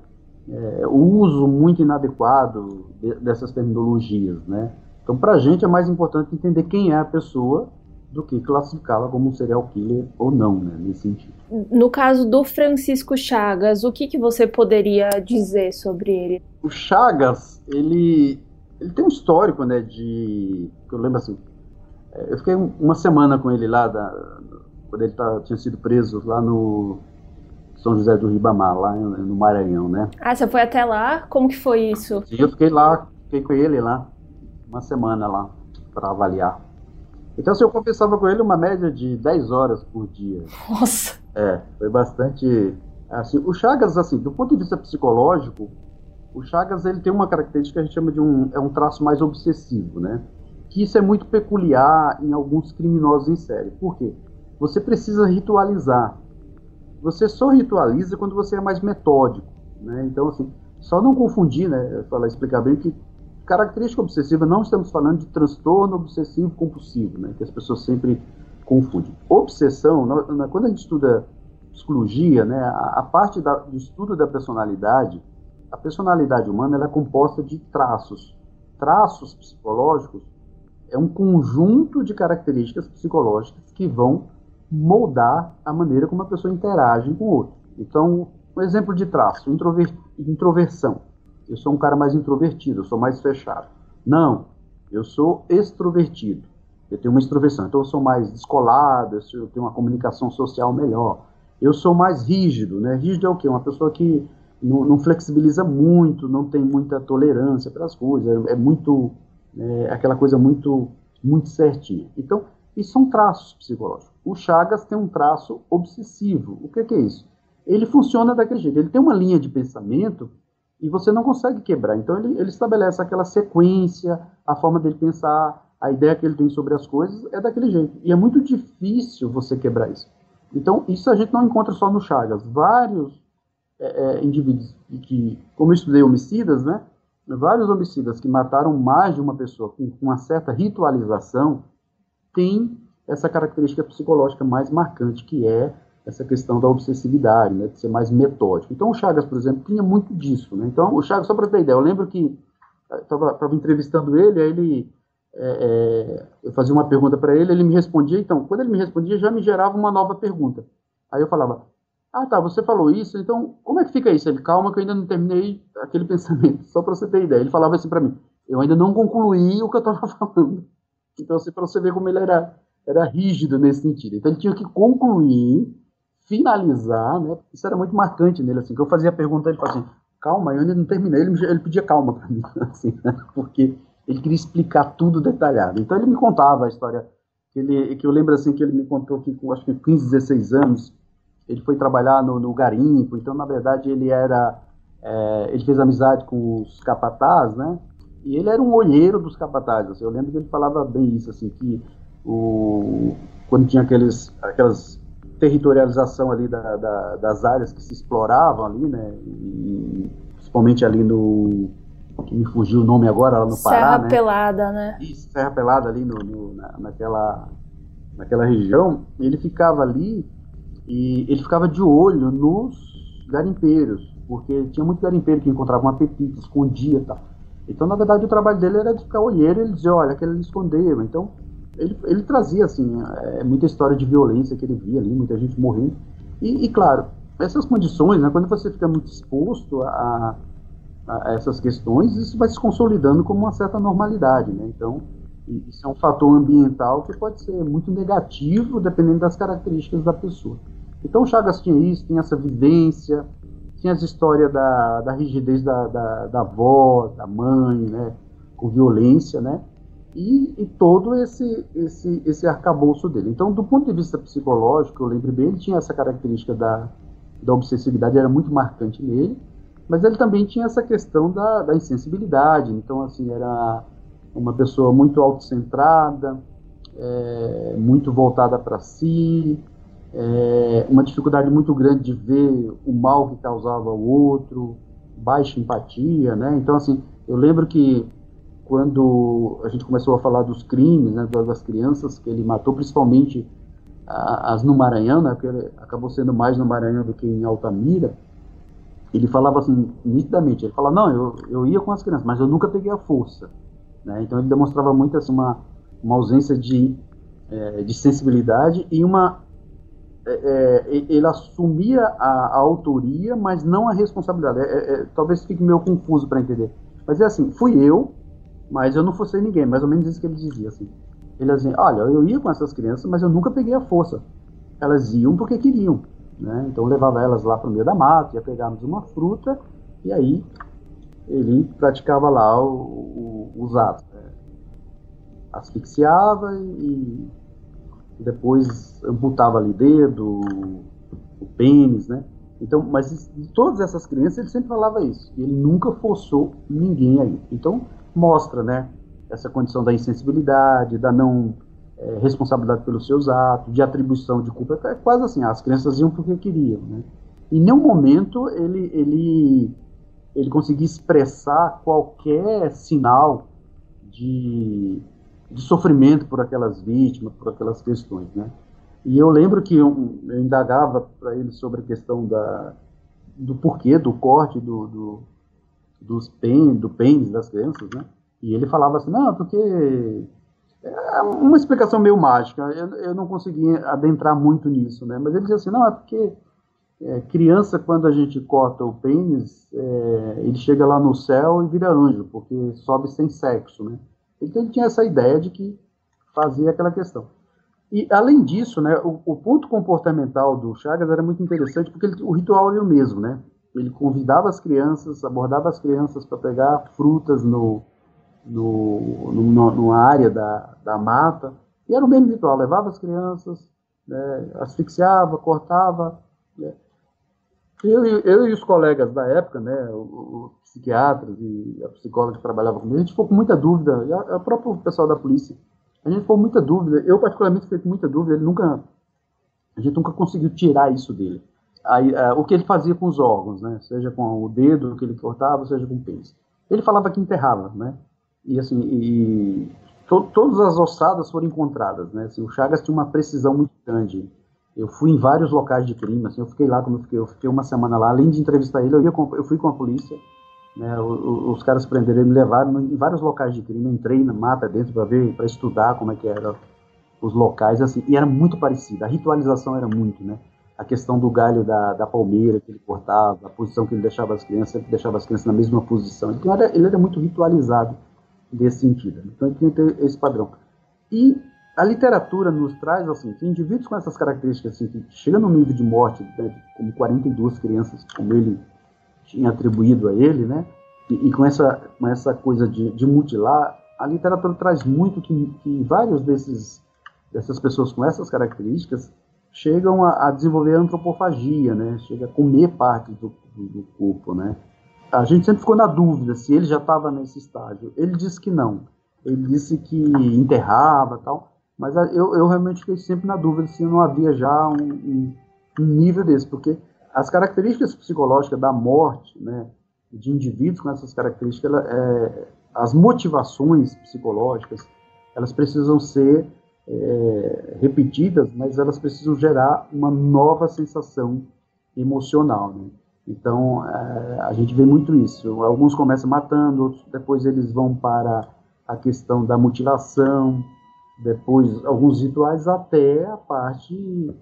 é, uso muito inadequado de, dessas terminologias, né? Então, para a gente é mais importante entender quem é a pessoa do que classificá-la como um serial killer ou não, né, nesse sentido. No caso do Francisco Chagas, o que, que você poderia dizer sobre ele? O Chagas, ele, ele tem um histórico, né, de... eu lembro assim, é, eu fiquei uma semana com ele lá, da, quando ele tá, tinha sido preso lá no são José do Ribamar, lá no Maranhão, né? Ah, você foi até lá? Como que foi isso? Sim, eu fiquei lá, fiquei com ele lá, uma semana lá, para avaliar. Então, assim, eu conversava com ele uma média de 10 horas por dia. Nossa! É, foi bastante... Assim, o Chagas, assim, do ponto de vista psicológico, o Chagas, ele tem uma característica que a gente chama de um, é um traço mais obsessivo, né? Que isso é muito peculiar em alguns criminosos em série. Por quê? Você precisa ritualizar você só ritualiza quando você é mais metódico, né? Então, assim, só não confundir, né? Falar, explicar bem que característica obsessiva não estamos falando de transtorno obsessivo compulsivo, né? Que as pessoas sempre confundem. Obsessão, na, na, quando a gente estuda psicologia, né? A, a parte da, do estudo da personalidade, a personalidade humana é composta de traços. Traços psicológicos é um conjunto de características psicológicas que vão moldar a maneira como a pessoa interage com o outro. Então, um exemplo de traço, introver, introversão. Eu sou um cara mais introvertido, eu sou mais fechado. Não, eu sou extrovertido. Eu tenho uma extroversão, então eu sou mais descolado, eu tenho uma comunicação social melhor. Eu sou mais rígido, né? Rígido é o quê? Uma pessoa que não, não, flexibiliza muito, não tem muita tolerância para as coisas, é, é muito é, aquela coisa muito muito certinha. Então, isso são traços psicológicos. O Chagas tem um traço obsessivo. O que, que é isso? Ele funciona daquele jeito. Ele tem uma linha de pensamento e você não consegue quebrar. Então, ele, ele estabelece aquela sequência, a forma dele pensar, a ideia que ele tem sobre as coisas é daquele jeito. E é muito difícil você quebrar isso. Então, isso a gente não encontra só no Chagas. Vários é, é, indivíduos que, como eu estudei homicidas, né? Vários homicidas que mataram mais de uma pessoa com uma certa ritualização têm essa característica psicológica mais marcante, que é essa questão da obsessividade, né, de ser mais metódico. Então, o Chagas, por exemplo, tinha muito disso. Né? Então, o Chagas, só para ter ideia, eu lembro que estava entrevistando ele, aí ele é, eu fazia uma pergunta para ele, ele me respondia, então, quando ele me respondia, já me gerava uma nova pergunta. Aí eu falava, ah, tá, você falou isso, então, como é que fica isso? Ele, calma que eu ainda não terminei aquele pensamento, só para você ter ideia. Ele falava assim para mim, eu ainda não concluí o que eu estava falando. Então, assim, para você ver como ele era, era rígido nesse sentido. Então, ele tinha que concluir, finalizar, né? Isso era muito marcante nele, assim, que eu fazia a pergunta, ele falava assim, calma, eu ainda não terminei. Ele, ele pedia calma para mim, assim, né? porque ele queria explicar tudo detalhado. Então ele me contava a história, que, ele, que eu lembro assim que ele me contou que com acho que 15, 16 anos, ele foi trabalhar no, no garimpo, então na verdade ele era, é, ele fez amizade com os capatazes, né? E ele era um olheiro dos capatazes. Assim, eu lembro que ele falava bem isso, assim, que o, quando tinha aqueles, aquelas territorialização ali da, da, das áreas que se exploravam ali, né? E, principalmente ali no que me fugiu o nome agora lá no Pará, Serra né? Pelada, né? Isso, Serra Pelada ali no, no na, naquela, naquela região, ele ficava ali e ele ficava de olho nos garimpeiros, porque tinha muito garimpeiro que encontrava uma pepita, escondia e tal. Então, na verdade, o trabalho dele era de ficar olheiro e dizia, olha, aquele ele escondeu. Então, ele, ele trazia, assim, é, muita história de violência que ele via ali, muita gente morrendo. E, e claro, essas condições, né, quando você fica muito exposto a, a, essas questões, isso vai se consolidando como uma certa normalidade, né? Então, isso é um fator ambiental que pode ser muito negativo, dependendo das características da pessoa. Então, Chagas tinha isso, tinha essa vivência, tinha as histórias da, da rigidez da, da, da avó, da mãe, né? Com violência, né? E, e, todo esse, esse, esse arcabouço dele. Então, do ponto de vista psicológico, eu lembro bem, ele tinha essa característica da, da obsessividade, era muito marcante nele, mas ele também tinha essa questão da, da insensibilidade, então, assim, era uma pessoa muito autocentrada, é, muito voltada para si, é, uma dificuldade muito grande de ver o mal que causava o outro, baixa empatia, né? Então, assim, eu lembro que quando a gente começou a falar dos crimes, né, das crianças que ele matou, principalmente as no Maranhão, né, porque acabou sendo mais no Maranhão do que em Altamira, ele falava assim, nitidamente, ele falava, não, eu, eu ia com as crianças, mas eu nunca peguei a força. Né? Então ele demonstrava muito assim, uma, uma ausência de, é, de sensibilidade e uma... É, é ele assumia a, a, autoria, mas não a responsabilidade. É, é, talvez fique meio confuso para entender. Mas é assim, fui eu, mas eu não fosse ninguém, mais ou menos isso que ele dizia. Assim. Ele dizia, olha, eu ia com essas crianças, mas eu nunca peguei a força. Elas iam porque queriam. Né? Então levava elas lá para o meio da mata, ia pegarmos uma fruta e aí ele praticava lá o, o, os atos. Né? Asfixiava e depois amputava ali dedo, o pênis, né? Então, mas de todas essas crianças ele sempre falava isso. Ele nunca forçou ninguém aí. Então mostra, né? Essa condição da insensibilidade, da não é, responsabilidade pelos seus atos, de atribuição de culpa, é quase assim, as crianças iam porque queriam, né? Em nenhum momento ele, ele, ele conseguia expressar qualquer sinal de, de sofrimento por aquelas vítimas, por aquelas questões, né? E eu lembro que eu, eu indagava para ele sobre a questão da, do porquê do corte do, do, dos pen, do pênis das crianças, né? E ele falava assim, não, porque é uma explicação meio mágica, eu, eu não consegui adentrar muito nisso, né? Mas ele dizia assim, não, é porque é, criança, quando a gente corta o pênis, é, ele chega lá no céu e vira anjo, porque sobe sem sexo, né? Então ele tinha essa ideia de que fazia aquela questão. E, além disso, né, o, o ponto comportamental do Chagas era muito interessante, porque ele, o ritual era o mesmo, né? ele convidava as crianças, abordava as crianças para pegar frutas no, no, no, numa área da, da mata, e era o mesmo ritual, levava as crianças, né, asfixiava, cortava. Né. Eu, eu, e os colegas da época, né, psiquiatras e a psicóloga que trabalhava comigo, a gente ficou com muita dúvida, e o próprio pessoal da polícia, a gente ficou com muita dúvida, eu particularmente fiquei com muita dúvida, ele nunca, a gente nunca conseguiu tirar isso dele. Aí, uh, o que ele fazia com os órgãos, né, seja com o dedo que ele cortava, seja com o pênis. Ele falava que enterrava, né, e assim, e to, todas as ossadas foram encontradas, né? Assim, o Chagas tinha uma precisão muito grande. Eu fui em vários locais de crime, assim, eu fiquei lá quando eu fiquei, eu fiquei uma semana lá, além de entrevistar ele, eu, ia com, eu fui com a polícia, né? Os, os caras prenderam, me levaram em vários locais de crime, entrei na mata dentro para ver, para estudar como é que eram os locais, assim, e era muito parecido. A ritualização era muito, né? A questão do galho da, da palmeira que ele cortava, a posição que ele deixava as crianças, ele deixava as crianças na mesma posição. Então era, ele era muito ritualizado desse sentido. Então, tem que ter esse padrão. E a literatura nos traz assim que indivíduos com essas características assim, que chegam no nível de morte, né, como 42 crianças, como ele tinha atribuído a ele, né, e, e com essa com essa coisa de, de, mutilar, a literatura traz muito que, que vários desses dessas pessoas com essas características chegam a, a desenvolver antropofagia, né, chega a comer parte do, do, do corpo, né, a gente sempre ficou na dúvida se ele já estava nesse estágio. Ele disse que não. Ele disse que enterrava tal. Mas eu, eu realmente fiquei sempre na dúvida se não havia já um, um, um nível desse, porque as características psicológicas da morte, né, de indivíduos com essas características, ela, é, as motivações psicológicas, elas precisam ser é, repetidas, mas elas precisam gerar uma nova sensação emocional. Né? Então, é, a gente vê muito isso. Alguns começam matando, outros depois eles vão para a questão da mutilação, depois alguns rituais até a parte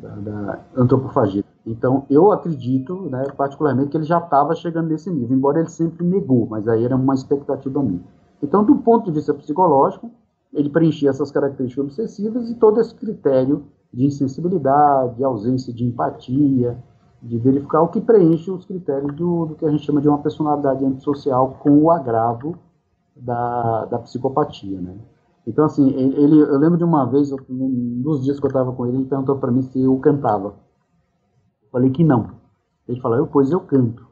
da, da antropofagia. Então, eu acredito, né, particularmente, que ele já estava chegando nesse nível, embora ele sempre negou, mas aí era uma expectativa minha. Então, do ponto de vista psicológico, ele preenchia essas características obsessivas e todo esse critério de insensibilidade, de ausência de empatia, de verificar o que preenche os critérios do, do que a gente chama de uma personalidade antissocial com o agravo da, da psicopatia, né? Então, assim, ele, eu lembro de uma vez, nos dias que eu estava com ele, ele perguntou para mim se eu cantava. Falei que não. Ele falou, eu, pois eu canto.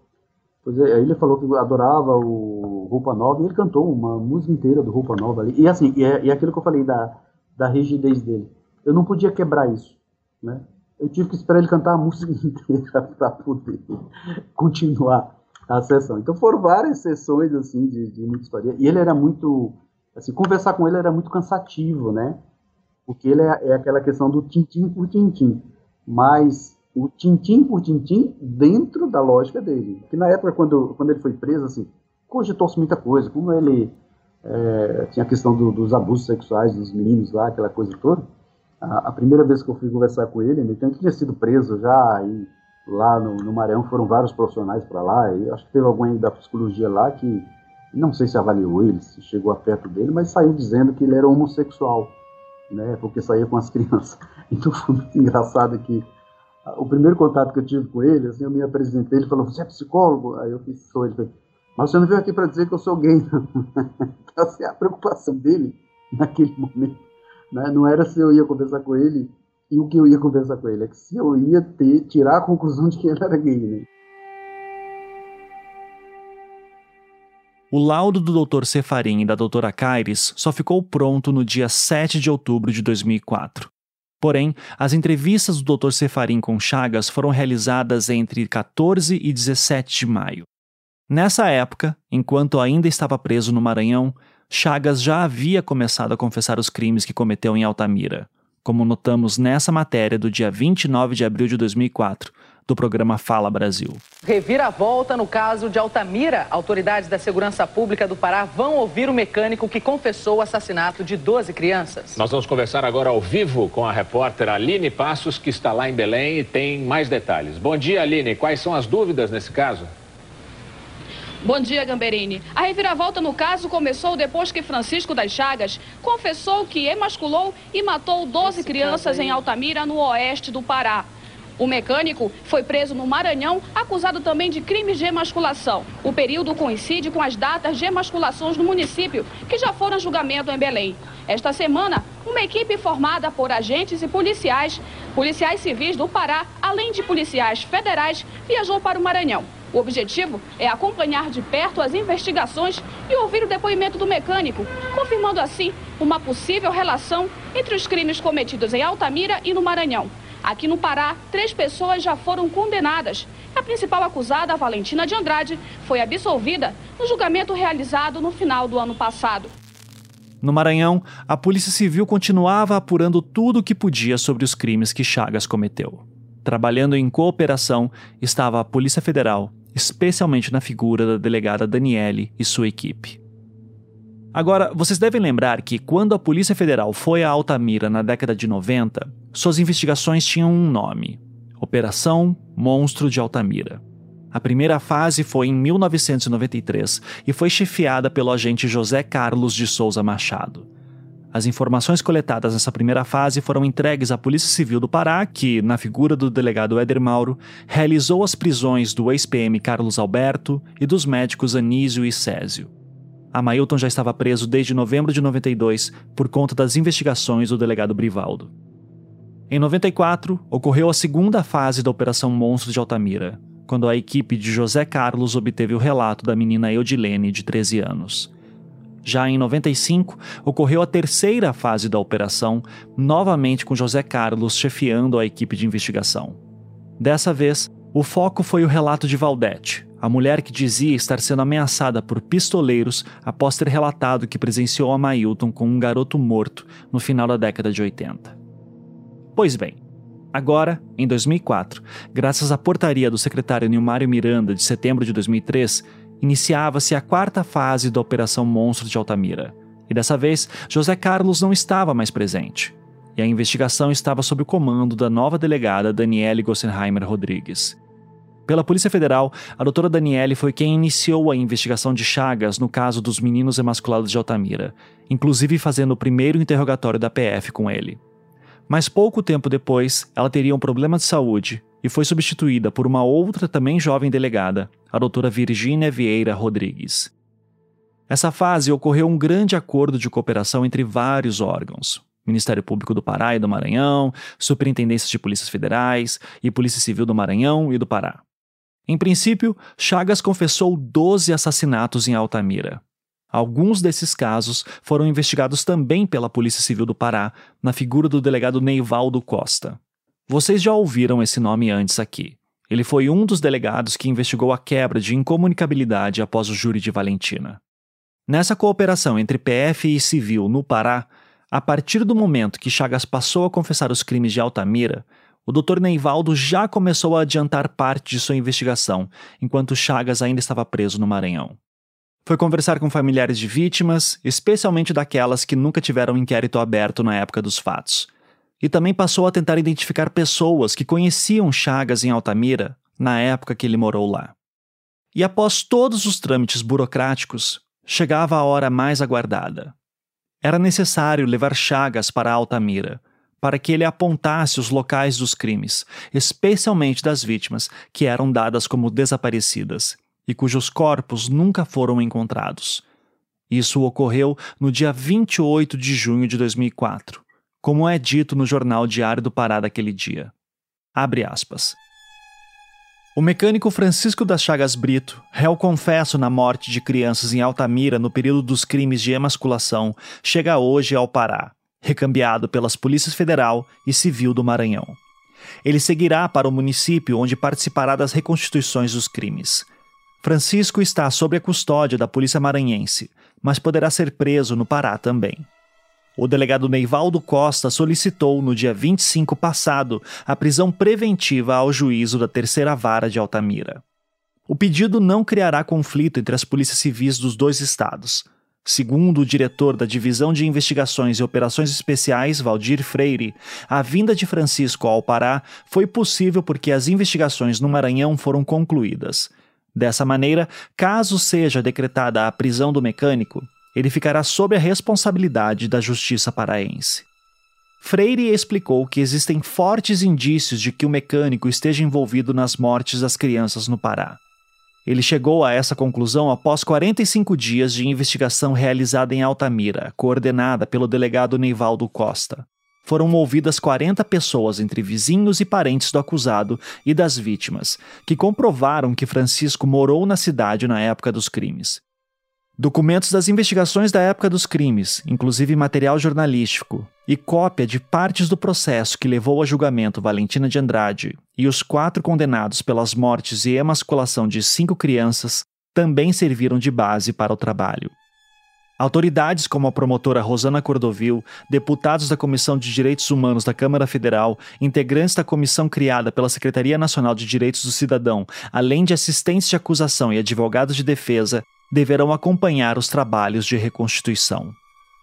Pois é, aí ele falou que adorava o Roupa Nova e ele cantou uma música inteira do Roupa Nova ali. E assim, e é, e é aquilo que eu falei da, da rigidez dele. Eu não podia quebrar isso, né? eu tive que esperar ele cantar a música inteira para poder continuar a sessão. Então foram várias sessões assim de, de muita história. E ele era muito, assim, conversar com ele era muito cansativo, né? Porque ele é, é aquela questão do tintim por tintim, mas o tintim por tintim dentro da lógica dele. Que na época quando quando ele foi preso, assim, cogitou-se muita coisa, como ele é, tinha a questão do, dos abusos sexuais dos meninos lá, aquela coisa toda a, a, primeira vez que eu fui conversar com ele, ele tinha sido preso já, e lá no, no Maranhão foram vários profissionais para lá, e acho que teve alguém da psicologia lá que, não sei se avaliou ele, se chegou a perto dele, mas saiu dizendo que ele era homossexual, né, porque saía com as crianças. Então foi muito engraçado que o primeiro contato que eu tive com ele, assim, eu me apresentei, ele falou, você é psicólogo? Aí eu fiz, sou, ele falou, mas você não veio aqui para dizer que eu sou gay, não. então, assim, a preocupação dele, naquele momento, né? Não era se eu ia conversar com ele e o que eu ia conversar com ele, é que se eu ia ter, tirar a conclusão de que ele era gay. Né? O laudo do Dr. Cefarim e da doutora Caires só ficou pronto no dia 7 de outubro de 2004. Porém, as entrevistas do Dr. Cefarim com Chagas foram realizadas entre 14 e 17 de maio. Nessa época, enquanto ainda estava preso no Maranhão, Chagas já havia começado a confessar os crimes que cometeu em Altamira, como notamos nessa matéria do dia 29 de abril de 2004, do programa Fala Brasil. Reviravolta no caso de Altamira. Autoridades da Segurança Pública do Pará vão ouvir o mecânico que confessou o assassinato de 12 crianças. Nós vamos conversar agora ao vivo com a repórter Aline Passos, que está lá em Belém e tem mais detalhes. Bom dia, Aline. Quais são as dúvidas nesse caso? Bom dia, Gamberini. A reviravolta no caso começou depois que Francisco das Chagas confessou que emasculou e matou 12 crianças em Altamira, no oeste do Pará. O mecânico foi preso no Maranhão, acusado também de crimes de emasculação. O período coincide com as datas de emasculações no município, que já foram a julgamento em Belém. Esta semana, uma equipe formada por agentes e policiais, policiais civis do Pará, além de policiais federais, viajou para o Maranhão. O objetivo é acompanhar de perto as investigações e ouvir o depoimento do mecânico, confirmando assim uma possível relação entre os crimes cometidos em Altamira e no Maranhão. Aqui no Pará, três pessoas já foram condenadas. A principal acusada, Valentina de Andrade, foi absolvida no julgamento realizado no final do ano passado. No Maranhão, a Polícia Civil continuava apurando tudo o que podia sobre os crimes que Chagas cometeu. Trabalhando em cooperação estava a Polícia Federal, especialmente na figura da delegada Daniele e sua equipe. Agora, vocês devem lembrar que quando a Polícia Federal foi a Altamira na década de 90, suas investigações tinham um nome: Operação Monstro de Altamira. A primeira fase foi em 1993 e foi chefiada pelo agente José Carlos de Souza Machado. As informações coletadas nessa primeira fase foram entregues à Polícia Civil do Pará, que, na figura do delegado Éder Mauro, realizou as prisões do ex-PM Carlos Alberto e dos médicos Anísio e Césio. Amailton já estava preso desde novembro de 92 por conta das investigações do delegado Brivaldo. Em 94, ocorreu a segunda fase da Operação Monstro de Altamira, quando a equipe de José Carlos obteve o relato da menina Eudilene, de 13 anos. Já em 95, ocorreu a terceira fase da operação, novamente com José Carlos chefiando a equipe de investigação. Dessa vez, o foco foi o relato de Valdete, a mulher que dizia estar sendo ameaçada por pistoleiros após ter relatado que presenciou a Mailton com um garoto morto no final da década de 80. Pois bem, agora, em 2004, graças à portaria do secretário Nilmário Miranda de setembro de 2003, iniciava-se a quarta fase da Operação Monstro de Altamira. E dessa vez, José Carlos não estava mais presente. E a investigação estava sob o comando da nova delegada Daniele Gossenheimer Rodrigues. Pela Polícia Federal, a doutora Daniele foi quem iniciou a investigação de Chagas no caso dos meninos emasculados de Altamira, inclusive fazendo o primeiro interrogatório da PF com ele. Mas pouco tempo depois, ela teria um problema de saúde e foi substituída por uma outra também jovem delegada, a doutora Virgínia Vieira Rodrigues. Nessa fase ocorreu um grande acordo de cooperação entre vários órgãos, Ministério Público do Pará e do Maranhão, Superintendências de Polícias Federais e Polícia Civil do Maranhão e do Pará. Em princípio, Chagas confessou 12 assassinatos em Altamira. Alguns desses casos foram investigados também pela Polícia Civil do Pará, na figura do delegado Neivaldo Costa. Vocês já ouviram esse nome antes aqui. Ele foi um dos delegados que investigou a quebra de incomunicabilidade após o júri de Valentina. Nessa cooperação entre PF e civil no Pará, a partir do momento que Chagas passou a confessar os crimes de Altamira, o Dr. Neivaldo já começou a adiantar parte de sua investigação, enquanto Chagas ainda estava preso no Maranhão. Foi conversar com familiares de vítimas, especialmente daquelas que nunca tiveram inquérito aberto na época dos fatos. E também passou a tentar identificar pessoas que conheciam Chagas em Altamira na época que ele morou lá. E após todos os trâmites burocráticos, chegava a hora mais aguardada. Era necessário levar Chagas para Altamira, para que ele apontasse os locais dos crimes, especialmente das vítimas que eram dadas como desaparecidas e cujos corpos nunca foram encontrados. Isso ocorreu no dia 28 de junho de 2004, como é dito no jornal Diário do Pará daquele dia. Abre aspas. O mecânico Francisco das Chagas Brito, réu confesso na morte de crianças em Altamira no período dos crimes de emasculação, chega hoje ao Pará recambiado pelas polícias federal e civil do Maranhão. Ele seguirá para o município onde participará das reconstituições dos crimes. Francisco está sob a custódia da polícia maranhense, mas poderá ser preso no Pará também. O delegado Neivaldo Costa solicitou no dia 25 passado a prisão preventiva ao juízo da Terceira Vara de Altamira. O pedido não criará conflito entre as polícias civis dos dois estados, Segundo o diretor da Divisão de Investigações e Operações Especiais, Valdir Freire, a vinda de Francisco ao Pará foi possível porque as investigações no Maranhão foram concluídas. Dessa maneira, caso seja decretada a prisão do mecânico, ele ficará sob a responsabilidade da Justiça paraense. Freire explicou que existem fortes indícios de que o mecânico esteja envolvido nas mortes das crianças no Pará. Ele chegou a essa conclusão após 45 dias de investigação realizada em Altamira, coordenada pelo delegado Neivaldo Costa. Foram ouvidas 40 pessoas entre vizinhos e parentes do acusado e das vítimas, que comprovaram que Francisco morou na cidade na época dos crimes. Documentos das investigações da época dos crimes, inclusive material jornalístico, e cópia de partes do processo que levou a julgamento Valentina de Andrade e os quatro condenados pelas mortes e emasculação de cinco crianças também serviram de base para o trabalho. Autoridades como a promotora Rosana Cordovil, deputados da Comissão de Direitos Humanos da Câmara Federal, integrantes da comissão criada pela Secretaria Nacional de Direitos do Cidadão, além de assistentes de acusação e advogados de defesa, deverão acompanhar os trabalhos de reconstituição.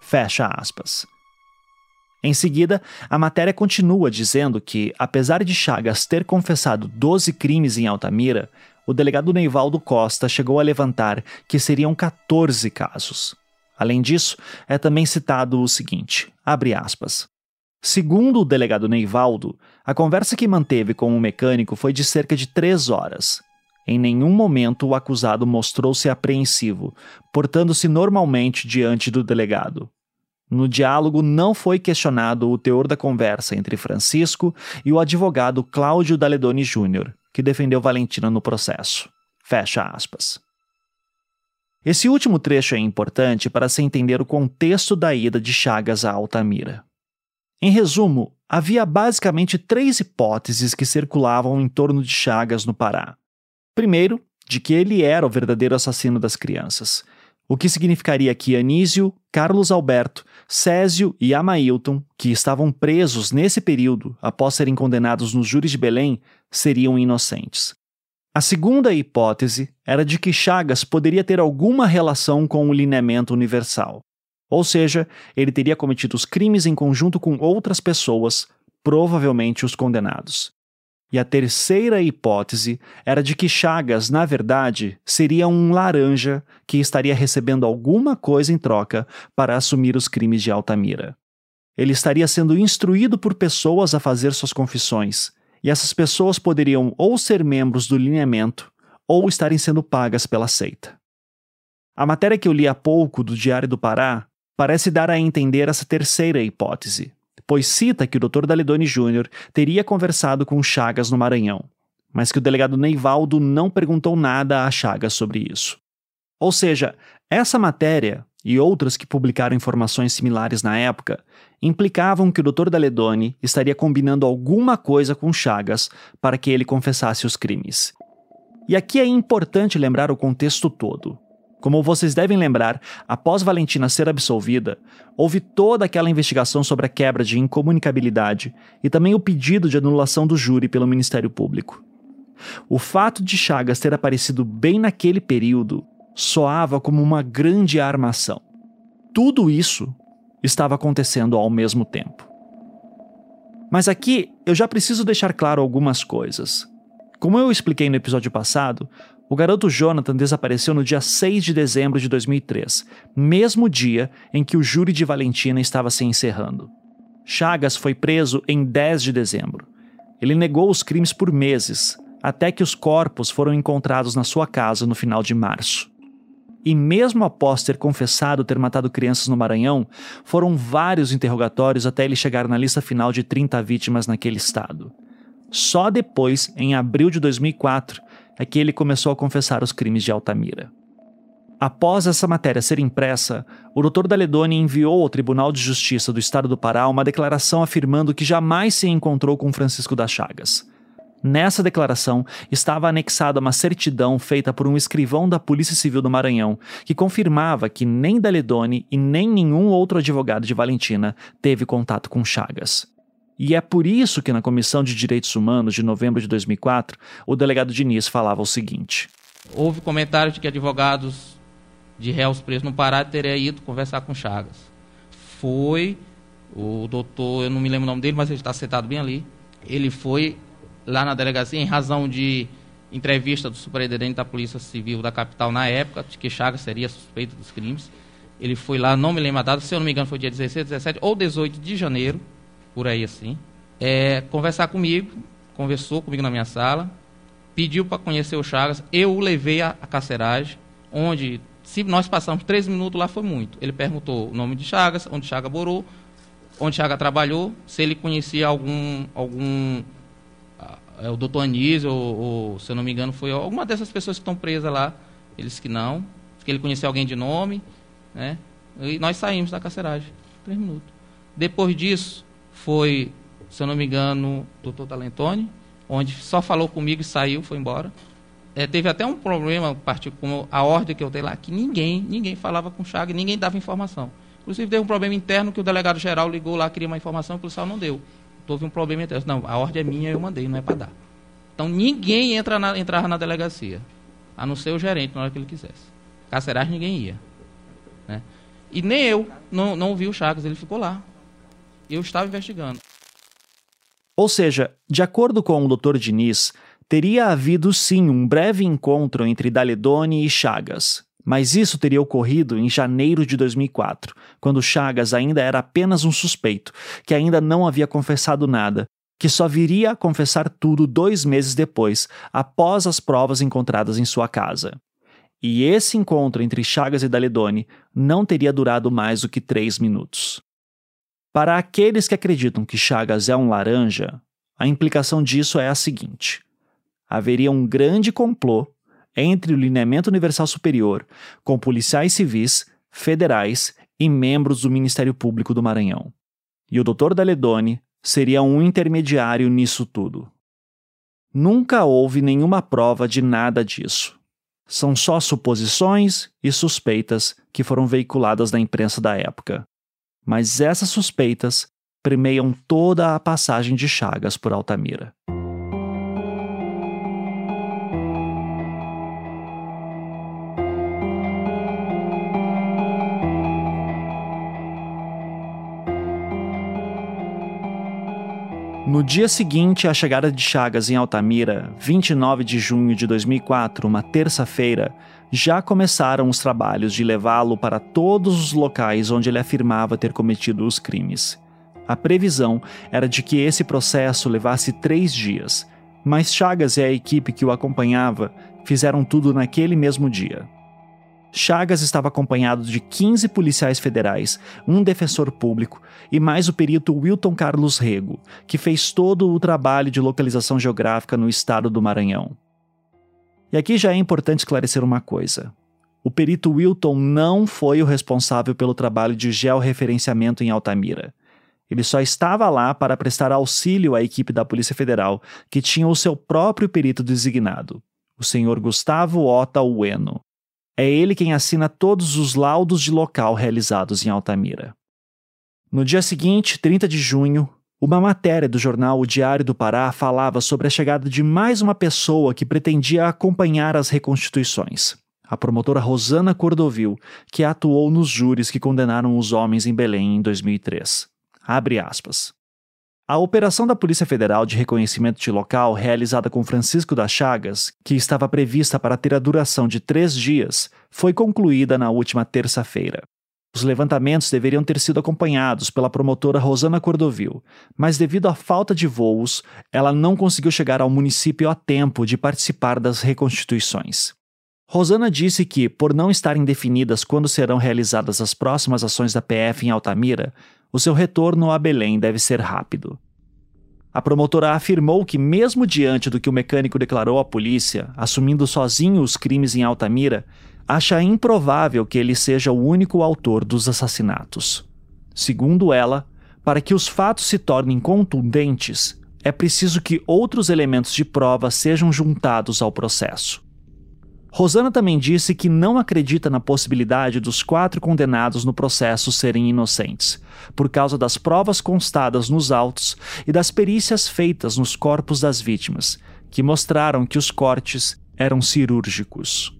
Fecha aspas. Em seguida, a matéria continua dizendo que, apesar de Chagas ter confessado 12 crimes em Altamira, o delegado Neivaldo Costa chegou a levantar que seriam 14 casos. Além disso, é também citado o seguinte: abre aspas. Segundo o delegado Neivaldo, a conversa que manteve com o mecânico foi de cerca de três horas, em nenhum momento o acusado mostrou-se apreensivo, portando-se normalmente diante do delegado. No diálogo não foi questionado o teor da conversa entre Francisco e o advogado Cláudio Daledoni Júnior, que defendeu Valentina no processo. Fecha aspas. Esse último trecho é importante para se entender o contexto da ida de Chagas a Altamira. Em resumo, havia basicamente três hipóteses que circulavam em torno de Chagas no Pará. Primeiro, de que ele era o verdadeiro assassino das crianças, o que significaria que Anísio, Carlos Alberto, Césio e Amailton, que estavam presos nesse período após serem condenados nos júris de Belém, seriam inocentes. A segunda hipótese era de que Chagas poderia ter alguma relação com o lineamento universal. Ou seja, ele teria cometido os crimes em conjunto com outras pessoas, provavelmente os condenados. E a terceira hipótese era de que Chagas, na verdade, seria um laranja que estaria recebendo alguma coisa em troca para assumir os crimes de Altamira. Ele estaria sendo instruído por pessoas a fazer suas confissões, e essas pessoas poderiam ou ser membros do lineamento ou estarem sendo pagas pela seita. A matéria que eu li há pouco do Diário do Pará parece dar a entender essa terceira hipótese, pois cita que o Dr. Daledoni Júnior teria conversado com Chagas no Maranhão, mas que o delegado Neivaldo não perguntou nada a Chagas sobre isso. Ou seja, essa matéria e outras que publicaram informações similares na época implicavam que o Dr. Daledoni estaria combinando alguma coisa com Chagas para que ele confessasse os crimes. E aqui é importante lembrar o contexto todo. Como vocês devem lembrar, após Valentina ser absolvida, houve toda aquela investigação sobre a quebra de incomunicabilidade e também o pedido de anulação do júri pelo Ministério Público. O fato de Chagas ter aparecido bem naquele período soava como uma grande armação. Tudo isso estava acontecendo ao mesmo tempo. Mas aqui eu já preciso deixar claro algumas coisas. Como eu expliquei no episódio passado, o garoto Jonathan desapareceu no dia 6 de dezembro de 2003, mesmo dia em que o júri de Valentina estava se encerrando. Chagas foi preso em 10 de dezembro. Ele negou os crimes por meses, até que os corpos foram encontrados na sua casa no final de março. E mesmo após ter confessado ter matado crianças no Maranhão, foram vários interrogatórios até ele chegar na lista final de 30 vítimas naquele estado. Só depois, em abril de 2004, é que ele começou a confessar os crimes de Altamira. Após essa matéria ser impressa, o Dr. Daledoni enviou ao Tribunal de Justiça do Estado do Pará uma declaração afirmando que jamais se encontrou com Francisco das Chagas. Nessa declaração estava anexada uma certidão feita por um escrivão da Polícia Civil do Maranhão, que confirmava que nem Daledoni e nem nenhum outro advogado de Valentina teve contato com Chagas. E é por isso que na Comissão de Direitos Humanos de novembro de 2004, o delegado Diniz falava o seguinte: Houve comentário de que advogados de réus presos no Pará teriam ido conversar com Chagas. Foi o doutor, eu não me lembro o nome dele, mas ele está sentado bem ali. Ele foi lá na delegacia em razão de entrevista do superintendente da Polícia Civil da capital na época, de que Chagas seria suspeito dos crimes. Ele foi lá, não me lembro a data, se eu não me engano foi dia 16, 17 ou 18 de janeiro por aí assim, é, conversar comigo, conversou comigo na minha sala, pediu para conhecer o Chagas, eu o levei à, carceragem, onde, se nós passamos três minutos lá, foi muito. Ele perguntou o nome de Chagas, onde Chagas morou, onde Chagas trabalhou, se ele conhecia algum, algum é, o doutor Anísio, ou, ou, se eu não me engano, foi alguma dessas pessoas que estão presas lá. Ele disse que não, que ele conhecia alguém de nome, né? E nós saímos da carceragem. Três minutos. Depois disso, foi, se eu não me engano, o doutor Talentone, onde só falou comigo e saiu, foi embora. É, teve até um problema, com a ordem que eu dei lá, que ninguém, ninguém falava com o Chagas, ninguém dava informação. Inclusive, teve um problema interno que o delegado geral ligou lá, queria uma informação, o policial não deu houve um problema entre Não, a ordem é minha, eu mandei, não é para dar. Então ninguém entra na, entrava na delegacia, a não ser o gerente na hora que ele quisesse. Carceragem ninguém ia. Né? E nem eu não, não vi o Chagas, ele ficou lá. Eu estava investigando. Ou seja, de acordo com o Dr. Diniz, teria havido sim um breve encontro entre Daledoni e Chagas, mas isso teria ocorrido em janeiro de 2004, quando Chagas ainda era apenas um suspeito, que ainda não havia confessado nada, que só viria a confessar tudo dois meses depois, após as provas encontradas em sua casa. E esse encontro entre Chagas e Daledoni não teria durado mais do que três minutos. Para aqueles que acreditam que Chagas é um laranja, a implicação disso é a seguinte: haveria um grande complô entre o Lineamento Universal Superior, com policiais civis, federais e membros do Ministério Público do Maranhão. E o Dr. Daledoni seria um intermediário nisso tudo. Nunca houve nenhuma prova de nada disso. São só suposições e suspeitas que foram veiculadas na imprensa da época. Mas essas suspeitas premiam toda a passagem de Chagas por Altamira. No dia seguinte à chegada de Chagas em Altamira, 29 de junho de 2004, uma terça-feira, já começaram os trabalhos de levá-lo para todos os locais onde ele afirmava ter cometido os crimes. A previsão era de que esse processo levasse três dias, mas Chagas e a equipe que o acompanhava fizeram tudo naquele mesmo dia. Chagas estava acompanhado de 15 policiais federais, um defensor público e mais o perito Wilton Carlos Rego, que fez todo o trabalho de localização geográfica no estado do Maranhão. E aqui já é importante esclarecer uma coisa. O perito Wilton não foi o responsável pelo trabalho de georreferenciamento em Altamira. Ele só estava lá para prestar auxílio à equipe da Polícia Federal, que tinha o seu próprio perito designado, o senhor Gustavo Ota Ueno. É ele quem assina todos os laudos de local realizados em Altamira. No dia seguinte, 30 de junho, uma matéria do jornal O Diário do Pará falava sobre a chegada de mais uma pessoa que pretendia acompanhar as reconstituições. A promotora Rosana Cordovil, que atuou nos júris que condenaram os homens em Belém em 2003. Abre aspas. A operação da Polícia Federal de reconhecimento de local, realizada com Francisco das Chagas, que estava prevista para ter a duração de três dias, foi concluída na última terça-feira. Os levantamentos deveriam ter sido acompanhados pela promotora Rosana Cordovil, mas devido à falta de voos, ela não conseguiu chegar ao município a tempo de participar das reconstituições. Rosana disse que, por não estarem definidas quando serão realizadas as próximas ações da PF em Altamira, o seu retorno a Belém deve ser rápido. A promotora afirmou que, mesmo diante do que o mecânico declarou à polícia, assumindo sozinho os crimes em Altamira, acha improvável que ele seja o único autor dos assassinatos. Segundo ela, para que os fatos se tornem contundentes, é preciso que outros elementos de prova sejam juntados ao processo. Rosana também disse que não acredita na possibilidade dos quatro condenados no processo serem inocentes, por causa das provas constadas nos autos e das perícias feitas nos corpos das vítimas, que mostraram que os cortes eram cirúrgicos.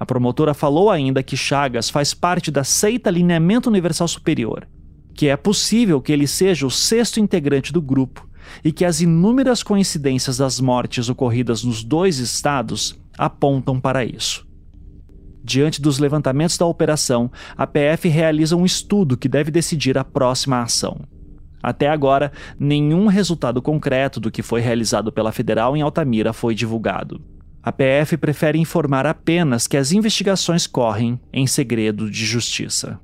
A promotora falou ainda que Chagas faz parte da seita Lineamento Universal Superior, que é possível que ele seja o sexto integrante do grupo e que as inúmeras coincidências das mortes ocorridas nos dois estados apontam para isso. Diante dos levantamentos da operação, a PF realiza um estudo que deve decidir a próxima ação. Até agora, nenhum resultado concreto do que foi realizado pela Federal em Altamira foi divulgado. A PF prefere informar apenas que as investigações correm em segredo de justiça.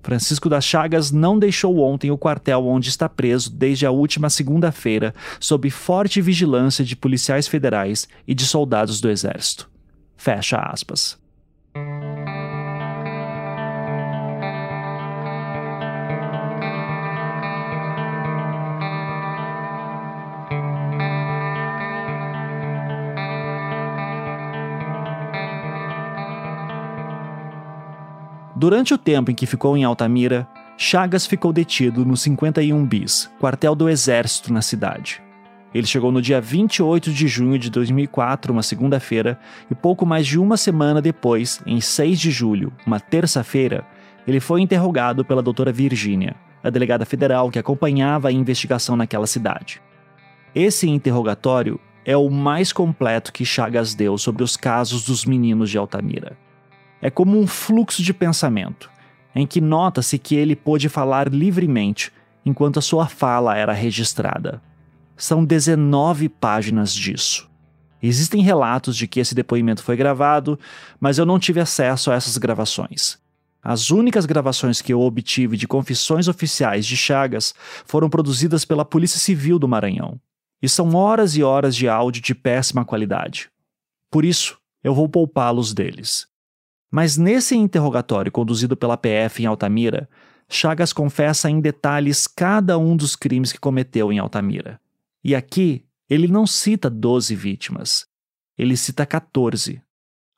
Francisco das Chagas não deixou ontem o quartel onde está preso desde a última segunda-feira, sob forte vigilância de policiais federais e de soldados do Exército. Fecha aspas. Durante o tempo em que ficou em Altamira, Chagas ficou detido no 51 Bis, quartel do Exército na cidade. Ele chegou no dia 28 de junho de 2004, uma segunda-feira, e pouco mais de uma semana depois, em 6 de julho, uma terça-feira, ele foi interrogado pela doutora Virgínia, a delegada federal que acompanhava a investigação naquela cidade. Esse interrogatório é o mais completo que Chagas deu sobre os casos dos meninos de Altamira é como um fluxo de pensamento, em que nota-se que ele pôde falar livremente enquanto a sua fala era registrada. São 19 páginas disso. Existem relatos de que esse depoimento foi gravado, mas eu não tive acesso a essas gravações. As únicas gravações que eu obtive de confissões oficiais de Chagas foram produzidas pela Polícia Civil do Maranhão. E são horas e horas de áudio de péssima qualidade. Por isso, eu vou poupá-los deles. Mas nesse interrogatório conduzido pela PF em Altamira, Chagas confessa em detalhes cada um dos crimes que cometeu em Altamira. E aqui, ele não cita 12 vítimas, ele cita 14,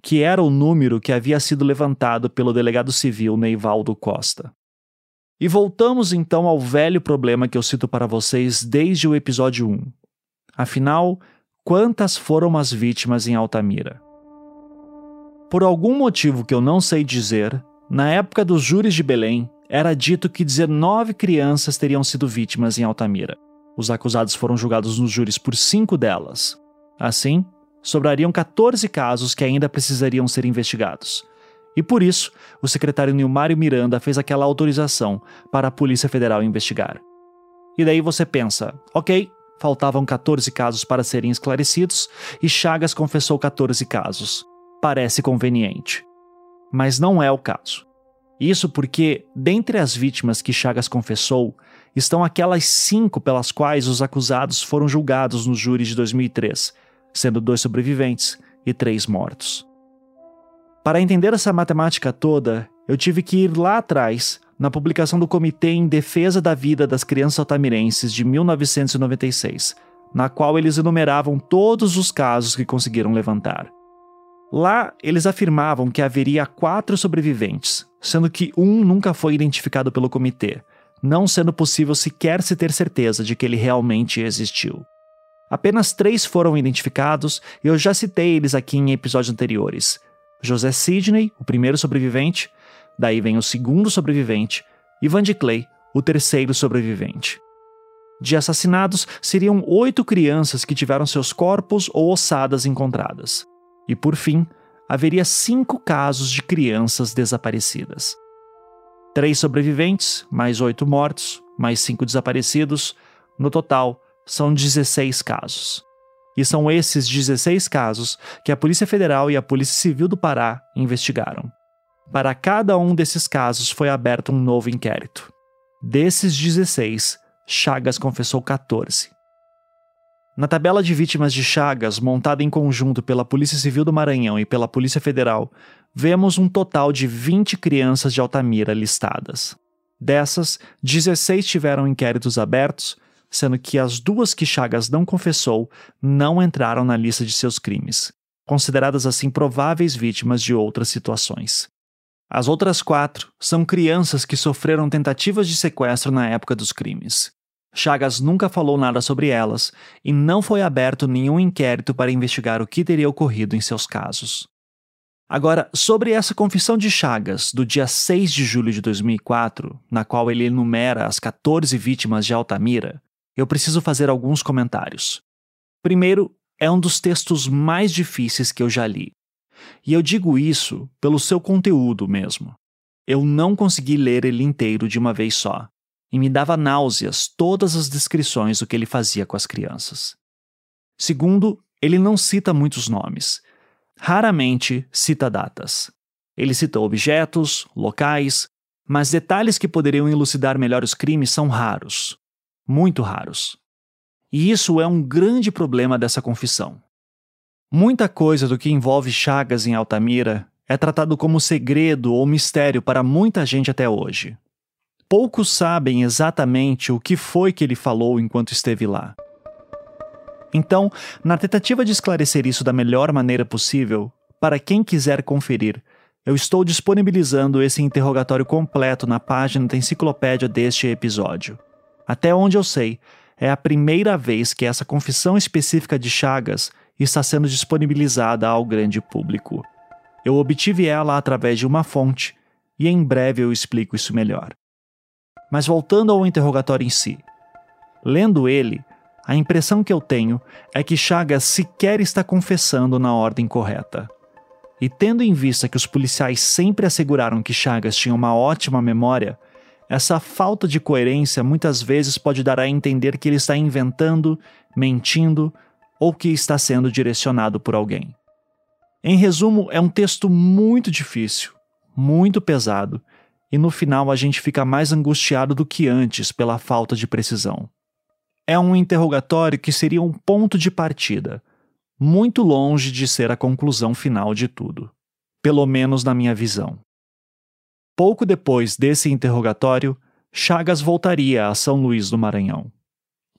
que era o número que havia sido levantado pelo delegado civil Neivaldo Costa. E voltamos então ao velho problema que eu cito para vocês desde o episódio 1. Afinal, quantas foram as vítimas em Altamira? Por algum motivo que eu não sei dizer, na época dos júris de Belém, era dito que 19 crianças teriam sido vítimas em Altamira. Os acusados foram julgados nos júris por cinco delas. Assim, sobrariam 14 casos que ainda precisariam ser investigados. E por isso, o secretário Nilmário Miranda fez aquela autorização para a Polícia Federal investigar. E daí você pensa, ok, faltavam 14 casos para serem esclarecidos e Chagas confessou 14 casos parece conveniente. Mas não é o caso. Isso porque, dentre as vítimas que Chagas confessou, estão aquelas cinco pelas quais os acusados foram julgados no júri de 2003, sendo dois sobreviventes e três mortos. Para entender essa matemática toda, eu tive que ir lá atrás, na publicação do Comitê em Defesa da Vida das Crianças Altamirenses de 1996, na qual eles enumeravam todos os casos que conseguiram levantar. Lá, eles afirmavam que haveria quatro sobreviventes, sendo que um nunca foi identificado pelo comitê, não sendo possível sequer se ter certeza de que ele realmente existiu. Apenas três foram identificados e eu já citei eles aqui em episódios anteriores: José Sidney, o primeiro sobrevivente, daí vem o segundo sobrevivente, e Van de Clay, o terceiro sobrevivente. De assassinados, seriam oito crianças que tiveram seus corpos ou ossadas encontradas. E por fim, haveria cinco casos de crianças desaparecidas. Três sobreviventes, mais oito mortos, mais cinco desaparecidos. No total, são 16 casos. E são esses 16 casos que a Polícia Federal e a Polícia Civil do Pará investigaram. Para cada um desses casos foi aberto um novo inquérito. Desses 16, Chagas confessou 14. Na tabela de vítimas de Chagas, montada em conjunto pela Polícia Civil do Maranhão e pela Polícia Federal, vemos um total de 20 crianças de Altamira listadas. Dessas, 16 tiveram inquéritos abertos, sendo que as duas que Chagas não confessou não entraram na lista de seus crimes, consideradas assim prováveis vítimas de outras situações. As outras quatro são crianças que sofreram tentativas de sequestro na época dos crimes. Chagas nunca falou nada sobre elas e não foi aberto nenhum inquérito para investigar o que teria ocorrido em seus casos. Agora, sobre essa confissão de Chagas do dia 6 de julho de 2004, na qual ele enumera as 14 vítimas de Altamira, eu preciso fazer alguns comentários. Primeiro, é um dos textos mais difíceis que eu já li. E eu digo isso pelo seu conteúdo mesmo. Eu não consegui ler ele inteiro de uma vez só e me dava náuseas todas as descrições do que ele fazia com as crianças. Segundo, ele não cita muitos nomes. Raramente cita datas. Ele cita objetos, locais, mas detalhes que poderiam elucidar melhor os crimes são raros. Muito raros. E isso é um grande problema dessa confissão. Muita coisa do que envolve Chagas em Altamira é tratado como segredo ou mistério para muita gente até hoje. Poucos sabem exatamente o que foi que ele falou enquanto esteve lá. Então, na tentativa de esclarecer isso da melhor maneira possível, para quem quiser conferir, eu estou disponibilizando esse interrogatório completo na página da enciclopédia deste episódio. Até onde eu sei, é a primeira vez que essa confissão específica de Chagas está sendo disponibilizada ao grande público. Eu obtive ela através de uma fonte e em breve eu explico isso melhor. Mas voltando ao interrogatório em si. Lendo ele, a impressão que eu tenho é que Chagas sequer está confessando na ordem correta. E tendo em vista que os policiais sempre asseguraram que Chagas tinha uma ótima memória, essa falta de coerência muitas vezes pode dar a entender que ele está inventando, mentindo ou que está sendo direcionado por alguém. Em resumo, é um texto muito difícil, muito pesado, e no final a gente fica mais angustiado do que antes pela falta de precisão é um interrogatório que seria um ponto de partida, muito longe de ser a conclusão final de tudo, pelo menos na minha visão. Pouco depois desse interrogatório, Chagas voltaria a São Luís do Maranhão.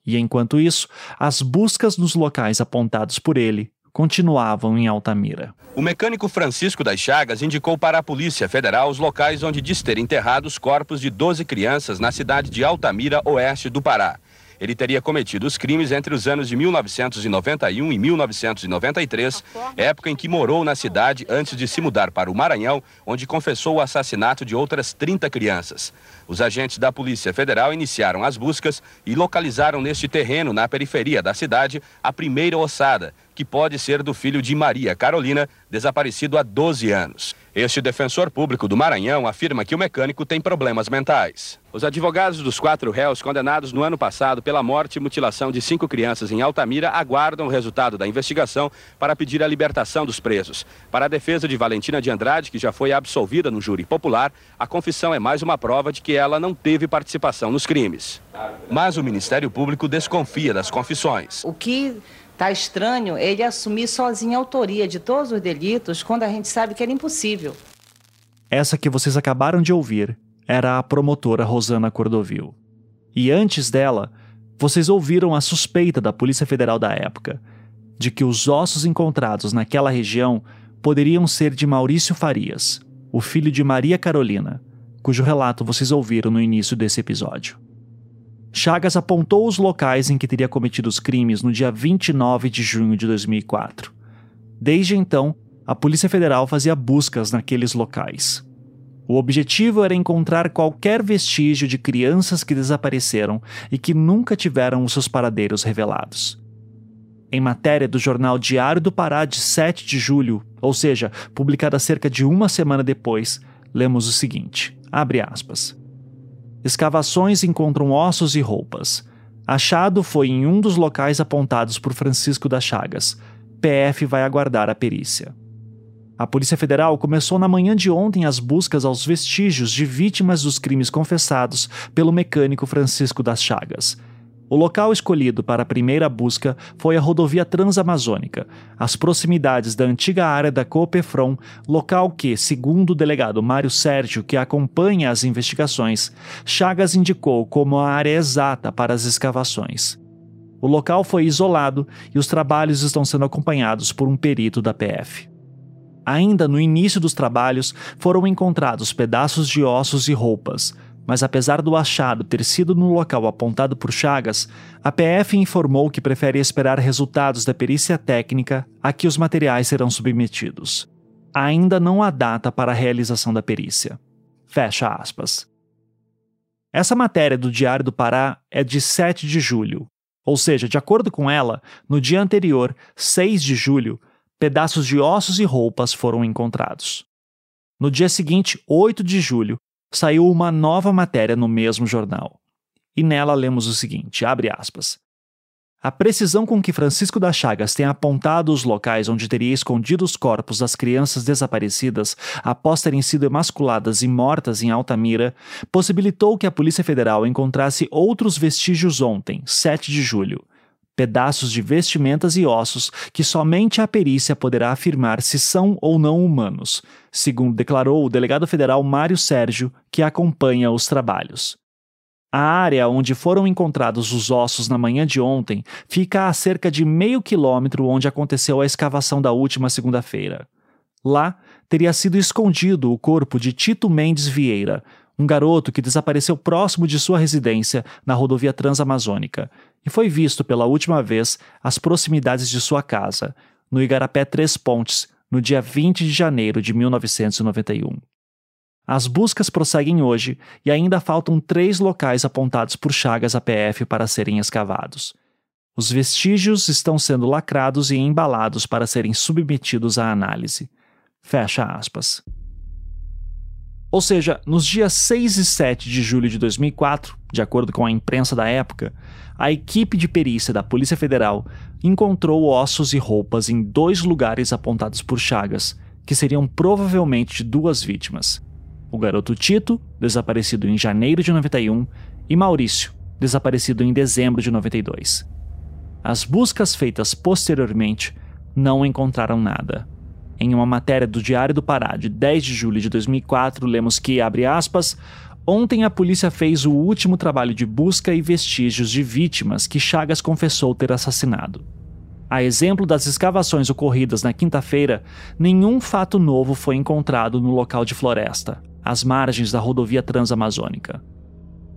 E enquanto isso, as buscas nos locais apontados por ele continuavam em Altamira. O mecânico Francisco das Chagas indicou para a Polícia Federal os locais onde diz ter enterrado os corpos de 12 crianças na cidade de Altamira, oeste do Pará. Ele teria cometido os crimes entre os anos de 1991 e 1993, época em que morou na cidade antes de se mudar para o Maranhão, onde confessou o assassinato de outras 30 crianças. Os agentes da Polícia Federal iniciaram as buscas e localizaram neste terreno, na periferia da cidade, a primeira ossada, que pode ser do filho de Maria Carolina, desaparecido há 12 anos. Este defensor público do Maranhão afirma que o mecânico tem problemas mentais. Os advogados dos quatro réus condenados no ano passado pela morte e mutilação de cinco crianças em Altamira aguardam o resultado da investigação para pedir a libertação dos presos. Para a defesa de Valentina de Andrade, que já foi absolvida no júri popular, a confissão é mais uma prova de que ela não teve participação nos crimes. Mas o Ministério Público desconfia das confissões. O que Tá estranho ele assumir sozinho a autoria de todos os delitos quando a gente sabe que era impossível. Essa que vocês acabaram de ouvir era a promotora Rosana Cordovil. E antes dela, vocês ouviram a suspeita da Polícia Federal da época de que os ossos encontrados naquela região poderiam ser de Maurício Farias, o filho de Maria Carolina, cujo relato vocês ouviram no início desse episódio. Chagas apontou os locais em que teria cometido os crimes no dia 29 de junho de 2004. Desde então, a Polícia Federal fazia buscas naqueles locais. O objetivo era encontrar qualquer vestígio de crianças que desapareceram e que nunca tiveram os seus paradeiros revelados. Em matéria do jornal Diário do Pará de 7 de julho, ou seja, publicada cerca de uma semana depois, lemos o seguinte: abre aspas. Escavações encontram ossos e roupas. Achado foi em um dos locais apontados por Francisco das Chagas. PF vai aguardar a perícia. A Polícia Federal começou na manhã de ontem as buscas aos vestígios de vítimas dos crimes confessados pelo mecânico Francisco das Chagas. O local escolhido para a primeira busca foi a rodovia Transamazônica, às proximidades da antiga área da Copefron, local que, segundo o delegado Mário Sérgio, que acompanha as investigações, Chagas indicou como a área exata para as escavações. O local foi isolado e os trabalhos estão sendo acompanhados por um perito da PF. Ainda no início dos trabalhos, foram encontrados pedaços de ossos e roupas, mas apesar do achado ter sido no local apontado por Chagas, a PF informou que prefere esperar resultados da perícia técnica a que os materiais serão submetidos. Ainda não há data para a realização da perícia. Fecha aspas. Essa matéria do Diário do Pará é de 7 de julho, ou seja, de acordo com ela, no dia anterior, 6 de julho, pedaços de ossos e roupas foram encontrados. No dia seguinte, 8 de julho, saiu uma nova matéria no mesmo jornal. e nela lemos o seguinte: abre aspas. A precisão com que Francisco das Chagas tem apontado os locais onde teria escondido os corpos das crianças desaparecidas após terem sido emasculadas e mortas em Altamira possibilitou que a Polícia Federal encontrasse outros vestígios ontem, 7 de julho. Pedaços de vestimentas e ossos que somente a perícia poderá afirmar se são ou não humanos, segundo declarou o delegado federal Mário Sérgio, que acompanha os trabalhos. A área onde foram encontrados os ossos na manhã de ontem fica a cerca de meio quilômetro onde aconteceu a escavação da última segunda-feira. Lá teria sido escondido o corpo de Tito Mendes Vieira, um garoto que desapareceu próximo de sua residência na rodovia Transamazônica e foi visto pela última vez às proximidades de sua casa, no Igarapé Três Pontes, no dia 20 de janeiro de 1991. As buscas prosseguem hoje e ainda faltam três locais apontados por Chagas APF para serem escavados. Os vestígios estão sendo lacrados e embalados para serem submetidos à análise. Fecha aspas. Ou seja, nos dias 6 e 7 de julho de 2004, de acordo com a imprensa da época, a equipe de perícia da Polícia Federal encontrou ossos e roupas em dois lugares apontados por Chagas, que seriam provavelmente de duas vítimas o garoto Tito, desaparecido em janeiro de 91, e Maurício, desaparecido em dezembro de 92. As buscas feitas posteriormente não encontraram nada. Em uma matéria do Diário do Pará de 10 de julho de 2004, lemos que, abre aspas, ontem a polícia fez o último trabalho de busca e vestígios de vítimas que Chagas confessou ter assassinado. A exemplo das escavações ocorridas na quinta-feira, nenhum fato novo foi encontrado no local de floresta às margens da rodovia transamazônica.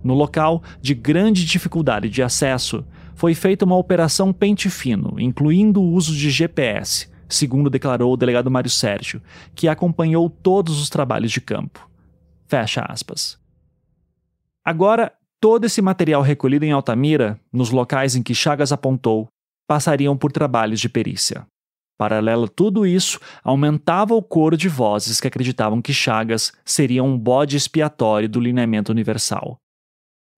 No local, de grande dificuldade de acesso, foi feita uma operação pente fino, incluindo o uso de GPS, segundo declarou o delegado Mário Sérgio, que acompanhou todos os trabalhos de campo. Fecha aspas. Agora, todo esse material recolhido em Altamira, nos locais em que Chagas apontou, passariam por trabalhos de perícia. Paralelo a tudo isso, aumentava o coro de vozes que acreditavam que Chagas seria um bode expiatório do lineamento universal.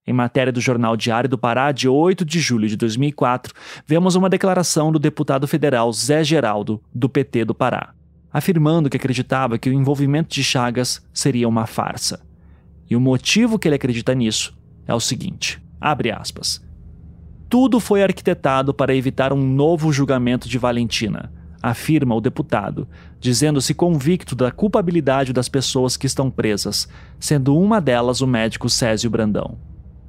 Em matéria do jornal Diário do Pará, de 8 de julho de 2004, vemos uma declaração do deputado federal Zé Geraldo, do PT do Pará, afirmando que acreditava que o envolvimento de Chagas seria uma farsa. E o motivo que ele acredita nisso é o seguinte: abre aspas. Tudo foi arquitetado para evitar um novo julgamento de Valentina, afirma o deputado, dizendo-se convicto da culpabilidade das pessoas que estão presas, sendo uma delas o médico Césio Brandão.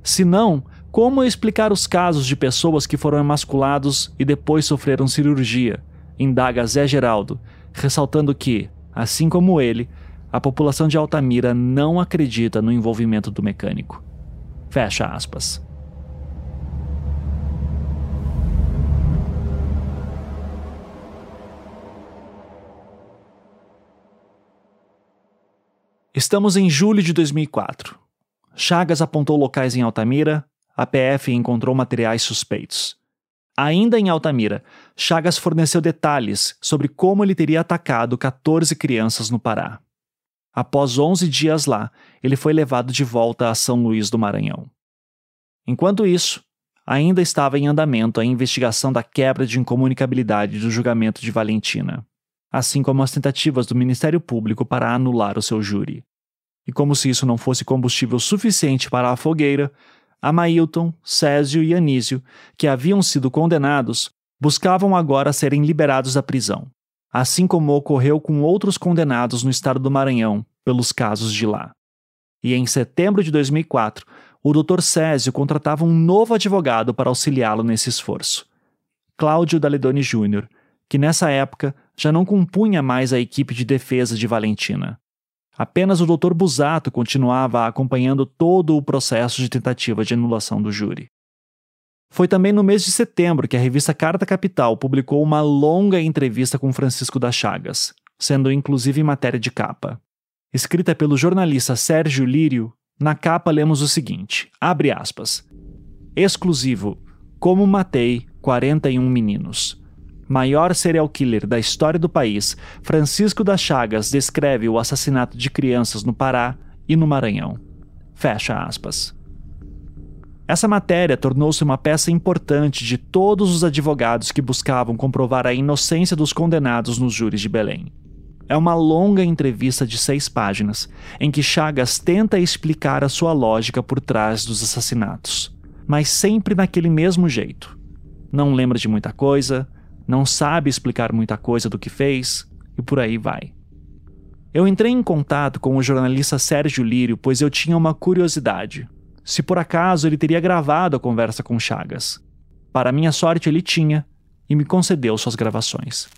Se não, como explicar os casos de pessoas que foram emasculados e depois sofreram cirurgia? Indaga Zé Geraldo, ressaltando que, assim como ele, a população de Altamira não acredita no envolvimento do mecânico. Fecha aspas. Estamos em julho de 2004. Chagas apontou locais em Altamira, a PF encontrou materiais suspeitos. Ainda em Altamira, Chagas forneceu detalhes sobre como ele teria atacado 14 crianças no Pará. Após 11 dias lá, ele foi levado de volta a São Luís do Maranhão. Enquanto isso, ainda estava em andamento a investigação da quebra de incomunicabilidade do julgamento de Valentina assim como as tentativas do Ministério Público para anular o seu júri. E como se isso não fosse combustível suficiente para a fogueira, Amailton, Césio e Anísio, que haviam sido condenados, buscavam agora serem liberados da prisão, assim como ocorreu com outros condenados no estado do Maranhão pelos casos de lá. E em setembro de 2004, o Dr. Césio contratava um novo advogado para auxiliá-lo nesse esforço. Cláudio Daledoni Júnior, que nessa época já não compunha mais a equipe de defesa de Valentina. Apenas o Dr. Busato continuava acompanhando todo o processo de tentativa de anulação do júri. Foi também no mês de setembro que a revista Carta Capital publicou uma longa entrevista com Francisco das Chagas, sendo inclusive matéria de capa. Escrita pelo jornalista Sérgio Lírio, na capa lemos o seguinte: abre aspas. Exclusivo: Como matei 41 meninos maior serial killer da história do país, Francisco das Chagas descreve o assassinato de crianças no Pará e no Maranhão. Fecha aspas. Essa matéria tornou-se uma peça importante de todos os advogados que buscavam comprovar a inocência dos condenados nos júris de Belém. É uma longa entrevista de seis páginas, em que Chagas tenta explicar a sua lógica por trás dos assassinatos, mas sempre naquele mesmo jeito. Não lembra de muita coisa, não sabe explicar muita coisa do que fez, e por aí vai. Eu entrei em contato com o jornalista Sérgio Lírio, pois eu tinha uma curiosidade. Se por acaso ele teria gravado a conversa com Chagas. Para minha sorte, ele tinha e me concedeu suas gravações.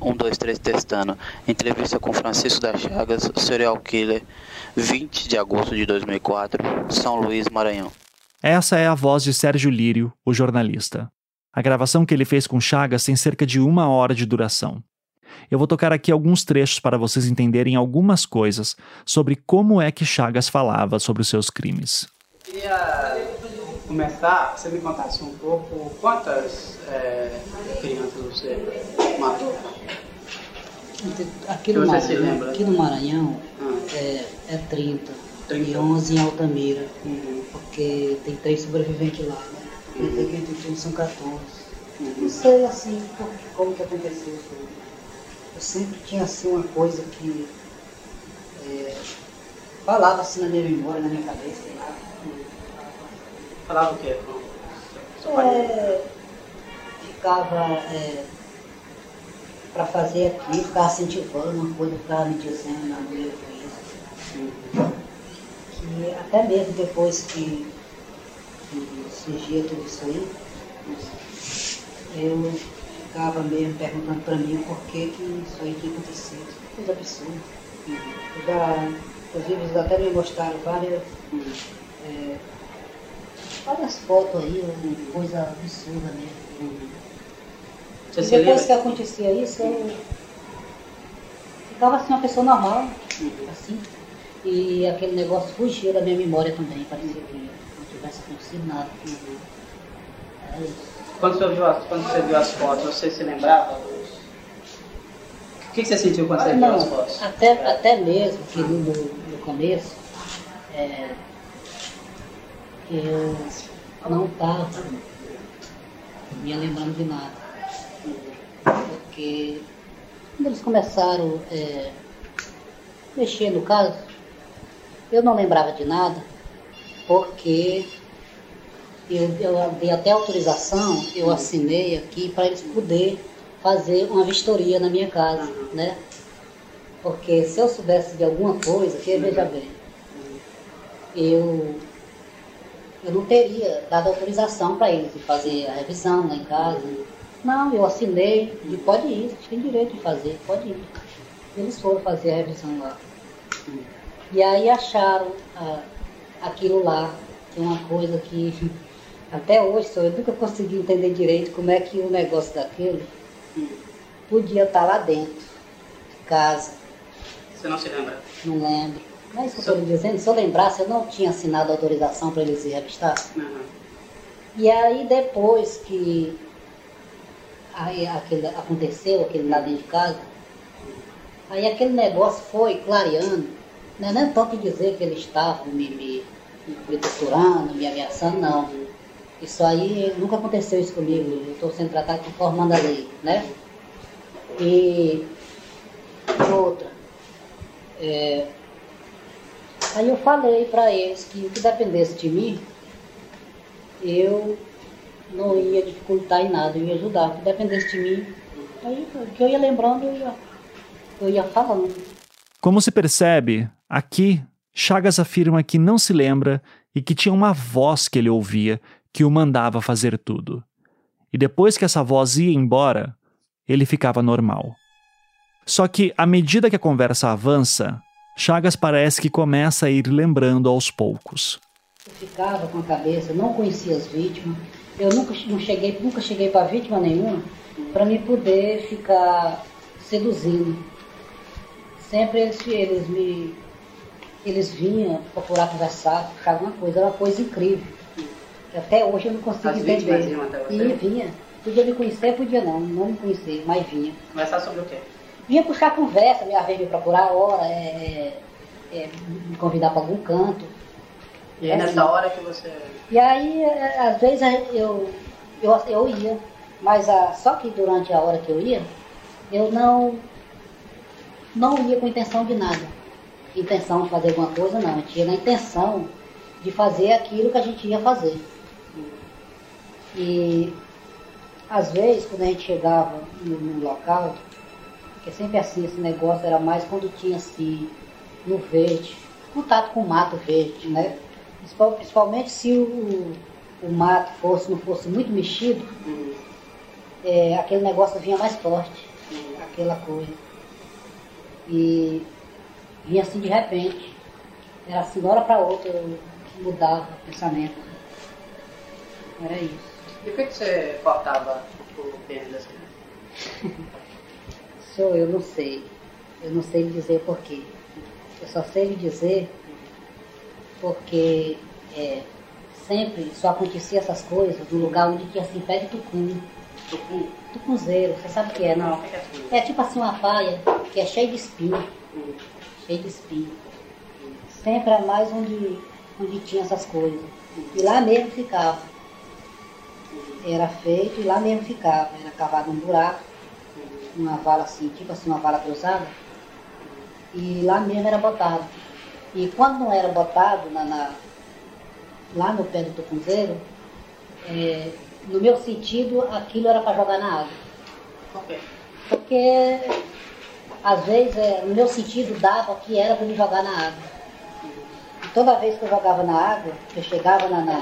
Um, dois, três, testando. Entrevista com Francisco das Chagas, serial killer, 20 de agosto de 2004, São Luís, Maranhão. Essa é a voz de Sérgio Lírio, o jornalista. A gravação que ele fez com Chagas tem cerca de uma hora de duração. Eu vou tocar aqui alguns trechos para vocês entenderem algumas coisas sobre como é que Chagas falava sobre os seus crimes. Eu queria começar, você me contasse um pouco quantas é, crianças você matou? Aqui no, Maranhão, aqui no Maranhão ah. é, é 30, 30 e 11 em Altamira, uhum. porque tem três sobreviventes lá, né? Uhum. são 14. Uhum. Não sei assim como que aconteceu isso. Eu sempre tinha assim uma coisa que é, falava assim na minha memória, na minha cabeça. Né? Falava o quê? É, ficava é, para fazer aqui, ficava incentivando uma coisa, ficava me dizendo na minha vida. Que até mesmo depois que, que surgia tudo isso aí, eu ficava mesmo perguntando para mim por que, que isso aí tinha acontecido. Coisa absurda. Eu já, inclusive, eles até me mostraram várias. É, várias fotos aí, coisa absurda mesmo. Você e depois que acontecia isso, eu ficava assim uma pessoa normal, assim, e aquele negócio fugia da minha memória também, parecia que É quando você, viu as, quando você viu as fotos, você se lembrava? O que, que você sentiu quando você ah, viu as fotos? Até, até mesmo que no, no começo, é, eu não estava me lembrando de nada. Porque quando eles começaram a é, mexer no caso, eu não lembrava de nada, porque eu, eu dei até autorização, eu assinei aqui para eles poderem fazer uma vistoria na minha casa, né? Porque se eu soubesse de alguma coisa, que veja bem, eu eu não teria dado autorização para eles de fazer a revisão lá em casa. Não, eu assinei e pode ir, tem direito de fazer, pode ir. Eles foram fazer a revisão lá. E aí acharam ah, aquilo lá, é uma coisa que até hoje eu nunca consegui entender direito como é que o negócio daquele podia estar lá dentro de casa. Você não se lembra? Não lembro. Não é isso que eu estou lhe dizendo. Se eu lembrasse, eu não tinha assinado autorização para eles ir revistar. Uhum. E aí, depois que aí, aquele, aconteceu, aquele lá dentro de casa, aí aquele negócio foi clareando. Não é nem tanto dizer que eles estavam me, me, me torturando, me ameaçando, não. Isso aí nunca aconteceu isso comigo. Eu estou sendo tratado conforme a lei, né? E outra. É, Aí eu falei para eles que o que dependesse de mim, eu não ia dificultar em nada, eu ia ajudar. O que dependesse de mim, aí o que eu ia lembrando, eu ia, eu ia falando. Como se percebe, aqui Chagas afirma que não se lembra e que tinha uma voz que ele ouvia que o mandava fazer tudo. E depois que essa voz ia embora, ele ficava normal. Só que, à medida que a conversa avança, Chagas parece que começa a ir lembrando aos poucos. Eu ficava com a cabeça, não conhecia as vítimas, eu nunca, cheguei, nunca cheguei para vítima nenhuma para me poder ficar seduzindo. Sempre eles, eles me eles vinham procurar conversar, ficar alguma coisa, era uma coisa incrível. Até hoje eu não consigo As entender. E vinha. Podia me conhecer, podia não, não me conhecer, mas vinha. Conversar sobre o quê? vinha puxar conversa, minha vez me procurar a hora, é, é, é, me convidar para algum canto. E aí nessa Assim. hora que você. E aí, é, às vezes eu, eu, eu ia, mas ah, só que durante a hora que eu ia, eu não, não ia com intenção de nada. Intenção de fazer alguma coisa, não. Eu tinha na intenção de fazer aquilo que a gente ia fazer. E às vezes, quando a gente chegava no, no local, que é sempre assim, esse negócio era mais quando tinha assim, no verde, contato com o mato verde, né? Principal- Principalmente se o, o mato fosse, não fosse muito mexido, é, aquele negócio vinha mais forte, aquela coisa. E vinha assim de repente. Era assim, de uma hora para outra, eu mudava o pensamento. Era isso. E por que, que você cortava o pênis das crianças? Sou eu, não sei. Eu não sei lhe dizer porquê. Eu só sei lhe dizer porque é, sempre só acontecia essas coisas no lugar onde tinha assim pé de tucum. Tucum? Tucunzeiro, você sabe o que é, não? é? É tipo assim uma paia que é cheia de espinho. Cheia de espinho. Sempre é mais onde, onde tinha essas coisas. E lá mesmo ficava. Era feito e lá mesmo ficava. Era cavado um buraco, uma vala assim, tipo assim, uma vala cruzada. E lá mesmo era botado. E quando não era botado na, na- lá no pé do tucunzeiro, é, no meu sentido, aquilo era para jogar na água. Por quê? Porque às vezes, é, no meu sentido, dava que era para me jogar na água. E toda vez que eu jogava na água, que eu chegava na, na,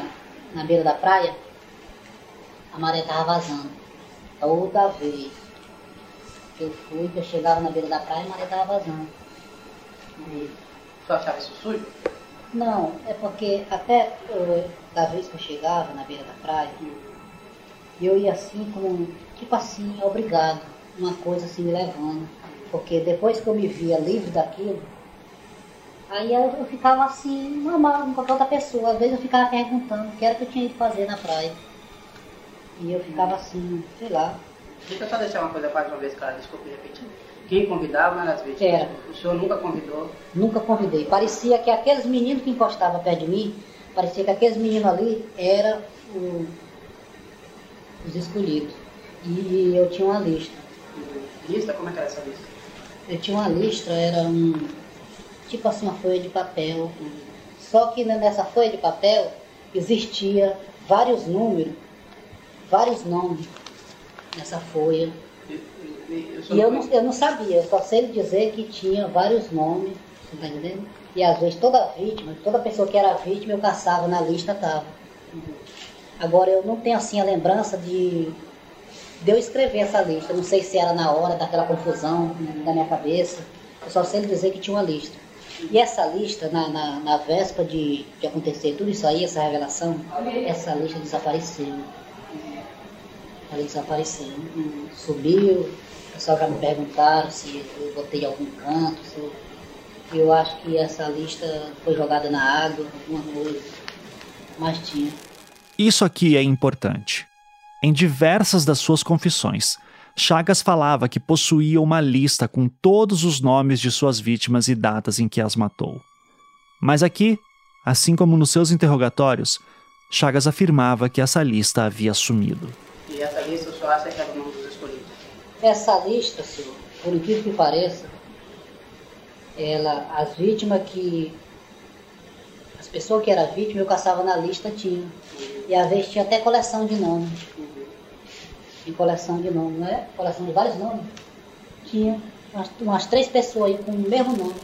na beira da praia, a maré estava vazando. Toda vez que eu fui, que eu chegava na beira da praia, a maré estava vazando. E- Tu achava isso sujo? não, é porque até eu, da vez que eu chegava na beira da praia, eu ia assim como, tipo assim, obrigado, uma coisa assim me levando. Porque depois que eu me via livre daquilo, aí eu, ficava assim, normal, com qualquer outra pessoa. Às vezes eu ficava perguntando o que era que eu tinha ido fazer na praia. E eu ficava assim, sei lá. Deixa eu só deixar uma coisa quase uma vez clara, desculpe repetir. Quem convidava eram as vítimas. Era. O senhor nunca convidou. Nunca convidei. Parecia que aqueles meninos que encostavam perto de mim, parecia que aqueles meninos ali eram o- os escolhidos. E eu tinha uma lista. Lista? Como é que era essa lista? Eu tinha uma lista, era um. Tipo assim, uma folha de papel. Só que nessa folha de papel existia vários números, vários nomes nessa folha. E, E eu não, eu não sabia, eu só sei dizer que tinha vários nomes, você tá entendendo? E às vezes toda vítima, toda pessoa que era vítima, eu caçava na lista, tava. Agora eu não tenho assim a lembrança de, de eu escrever essa lista. Não sei se era na hora daquela confusão na minha cabeça. Eu só sei dizer que tinha uma lista. E essa lista, na, na, na véspera de, de acontecer tudo isso aí, essa revelação, essa lista desapareceu. Ela desapareceu. Subiu, o pessoal já me perguntaram se eu botei algum canto, se eu, eu acho que essa lista foi jogada na água, alguma coisa. Mas tinha. Isso aqui é importante. Em diversas das suas confissões, Chagas falava que possuía uma lista com todos os nomes de suas vítimas e datas em que as matou. Mas aqui, assim como nos seus interrogatórios, Chagas afirmava que essa lista havia sumido. E essa lista o senhor acha que era o nome dos escolhidos? Essa lista, senhor, por incrível que pareça, ela, as vítimas que. As pessoas que eram vítimas, eu caçava na lista, tinha. E às vezes tinha até coleção de nomes. Tinha coleção de nomes, não é? Coleção de vários nomes. Tinha umas, umas três pessoas aí com o mesmo nome.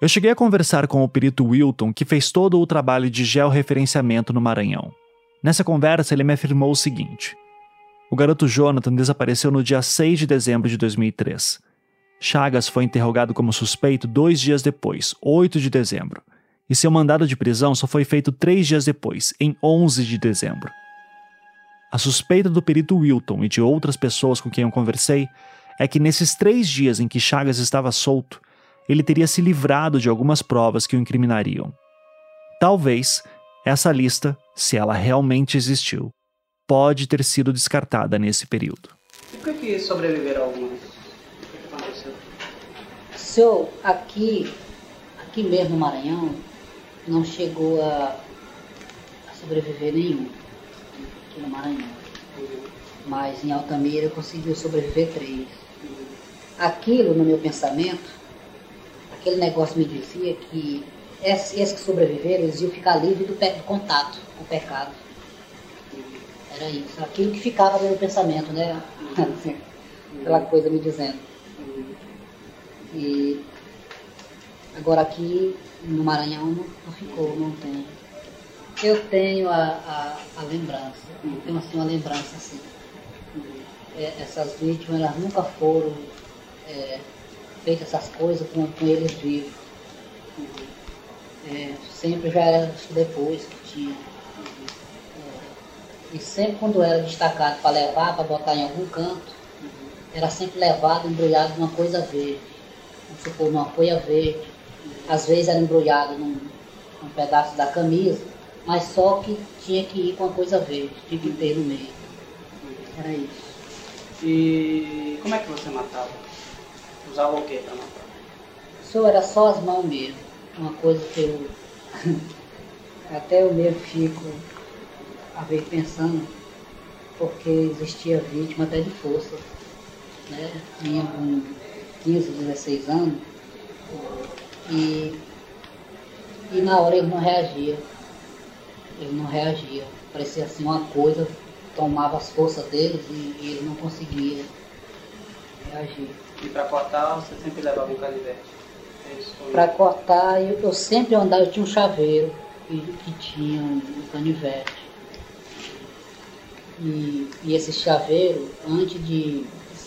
Eu cheguei a conversar com o perito Wilton, que fez todo o trabalho de georreferenciamento no Maranhão. Nessa conversa, ele me afirmou o seguinte: O garoto Jonathan desapareceu no dia 6 de dezembro de 2003. Chagas foi interrogado como suspeito dois dias depois, 8 de dezembro, e seu mandado de prisão só foi feito três dias depois, em 11 de dezembro. A suspeita do perito Wilton e de outras pessoas com quem eu conversei é que nesses três dias em que Chagas estava solto, ele teria se livrado de algumas provas que o incriminariam. Talvez essa lista, se ela realmente existiu, pode ter sido descartada nesse período. E por que, sobreviveram alguns? O que, aconteceu? Senhor, aqui, aqui mesmo no Maranhão, não chegou a, a sobreviver nenhum aqui no Maranhão. Mas em Altamira conseguiu sobreviver três. Aquilo, no meu pensamento, aquele negócio me dizia que esses que sobreviveram, eles iam ficar livres do, do contato com o pecado. Era isso. Aquilo que ficava no meu pensamento, né? Aquela coisa me dizendo. E agora aqui no Maranhão não, ficou, não tem. Eu tenho a, a, a lembrança, eu tenho assim uma lembrança assim. É, essas vítimas elas nunca foram é, feitas essas coisas com, com eles vivos. É, sempre já era depois que tinha. É, e sempre quando era destacado para levar, para botar em algum canto, era sempre levado, embrulhado numa coisa verde. Vamos supor, numa folha verde. Às vezes era embrulhado num, num pedaço da camisa, mas só que tinha que ir com a coisa verde, tinha que ter no meio. Era isso. E como é que você matava? Usava o que para matar? Só era só as mãos mesmo. Uma coisa que eu até eu mesmo fico a ver pensando, porque existia vítima até de força. Né? Tinha com 15, 16 anos e, e na hora ele não reagia. Ele não reagia. Parecia assim uma coisa, tomava as forças deles e, e ele não conseguia reagir. E para cortar você sempre levava um canivete? É para cortar eu, eu, sempre andava, eu tinha um chaveiro que, que tinha um, um canivete. E, e esse chaveiro, antes de,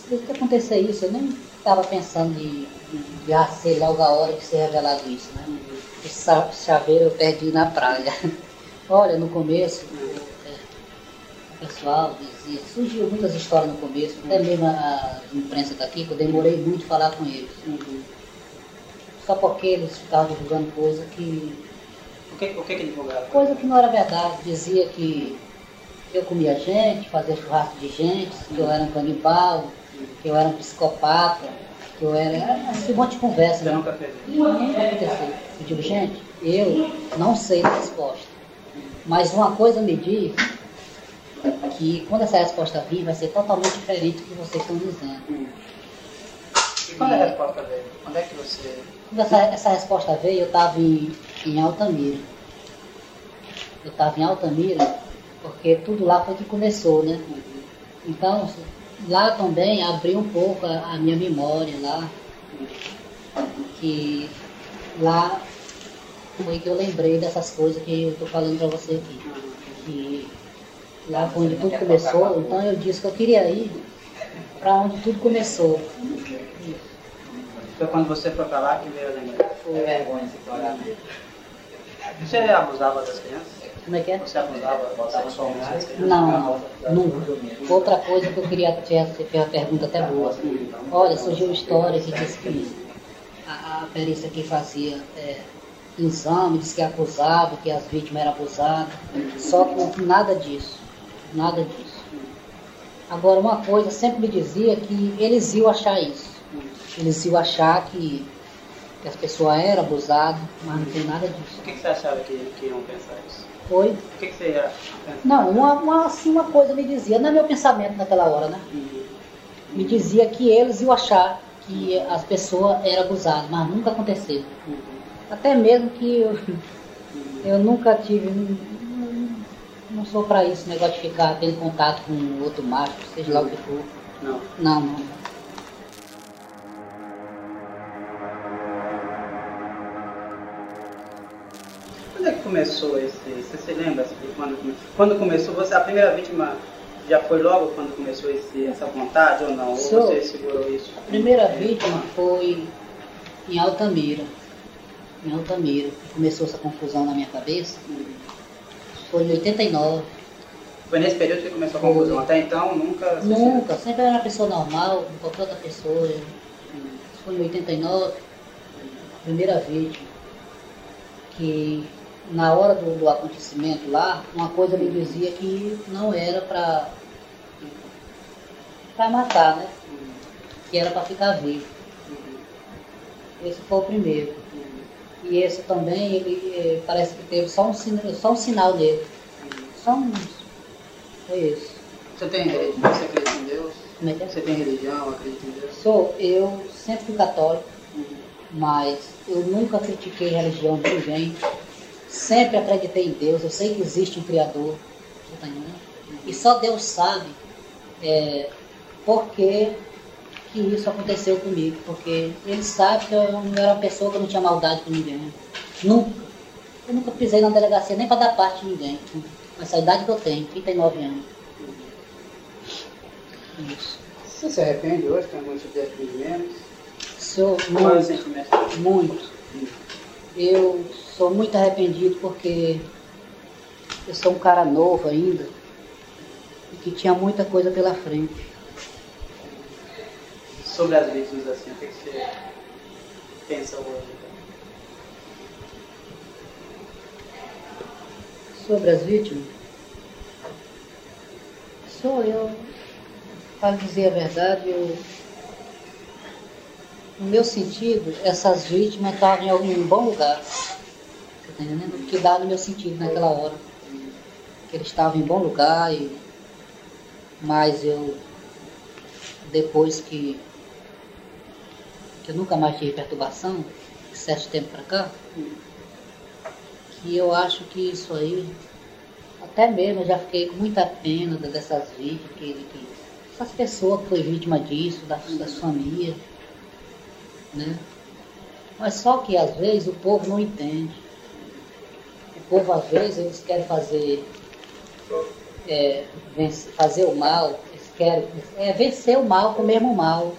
de acontecer isso, eu nem estava pensando de, de ser logo a hora de ser revelado isso. Né? Esse chaveiro eu perdi na praia. Olha, no começo, é, o pessoal dizia, surgiu muitas histórias no começo, até mesmo a, imprensa daqui, que eu demorei muito a falar com eles. Uhum. Só porque eles ficavam divulgando coisa que. O que, o que, que divulgaram? Coisa que não era verdade. Dizia que eu comia gente, fazia churrasco de gente, que eu era um canibal, que eu era um psicopata, eu era. Esse monte de conversa. Você nunca fez isso? Nunca aconteceu. Eu digo, gente, eu não sei a resposta. Mas uma coisa me diz que quando essa resposta vir, vai ser totalmente diferente do que vocês estão dizendo. E quando a resposta veio? Quando é que você. Quando essa, essa resposta veio, eu estava em, em Altamira. Eu estava em Altamira, porque tudo lá foi que começou, né? Então, lá também abriu um pouco a, a minha memória lá. Que lá foi que eu lembrei dessas coisas que eu estou falando para você aqui. Que lá foi onde tudo começou, então eu disse que eu queria ir para onde tudo começou. Foi quando você foi para lá que veio a lembrar? Foi vergonha você olhar Você abusava das crianças? Como é que é? Você abusava? Não, nunca. Outra coisa que eu queria ter, você fez uma pergunta até boa. Olha, surgiu uma história que disse que a, a perícia que fazia é, exame, disse que acusava, que as vítimas eram abusadas. Só que nada disso. Nada disso. Agora, uma coisa sempre me dizia que eles iam achar isso. Eles iam achar que, que as pessoas eram abusadas, mas não tem nada disso. O que, que você achava que, que iam pensar isso? Oi? O que, que você ia pensar? Não, uma, uma, assim, uma coisa me dizia, não é meu pensamento naquela hora, né? Me dizia que eles iam achar que as pessoas eram abusadas, mas nunca aconteceu. Até mesmo que eu, eu nunca tive, não, não sou para isso, negócio de ficar tendo contato com outro macho, seja lá o que for. Não. Não, não. Quando é que começou esse. Você se lembra assim, quando, quando começou? Você, a primeira vítima já foi logo quando começou esse, essa vontade ou não? Ou você segurou isso? A primeira vítima foi em Altamira. Em Altamira. Começou essa confusão na minha cabeça. Foi em 89. Foi nesse período que começou a confusão? Foi. Até então nunca. Nunca, sempre era uma pessoa normal, qualquer outra pessoa. Foi em 89, primeira vítima. Que na hora do, do acontecimento lá, uma coisa me dizia que não era para para matar, né? Que era para ficar vivo. Esse foi o primeiro. E esse também, ele é, parece que teve só um, só um sinal nele. Só um. Foi isso. Você tem religião? Você acredita em Deus? Como é que é? Você tem religião? Acredita em Deus? Sou. Eu sempre fui católico, mas eu nunca critiquei a religião de ninguém. Sempre acreditei em Deus. Eu sei que existe um Criador. Tá e só Deus sabe é, por que, que isso aconteceu comigo. Porque Ele sabe que eu não era uma pessoa que não tinha maldade com ninguém. Nunca. Eu nunca pisei na delegacia nem para dar parte de ninguém. Essa idade que eu tenho, 39 anos. Isso. Você se arrepende hoje? Tem algum tipo de arrependimento? Sou muito, muito. Eu sou muito arrependido porque eu sou um cara novo ainda e que tinha muita coisa pela frente. Sobre as vítimas assim, o que você pensa hoje? Sobre as vítimas? Sou eu. Para dizer a verdade, eu, no meu sentido, essas vítimas estavam em um bom lugar. O que dá no meu sentido naquela hora. Que eles estavam em bom lugar, e, mas eu, depois que, que eu nunca mais tive perturbação, certo tempo para cá, que eu acho que isso aí, até mesmo eu já fiquei com muita pena dessas vítimas, que, que essas pessoas que foi vítima disso, das, das famílias, né? Mas só que às vezes o povo não entende. Povo às vezes eles querem fazer, é, vencer, fazer o mal, eles querem é, vencer o mal com o mesmo mal.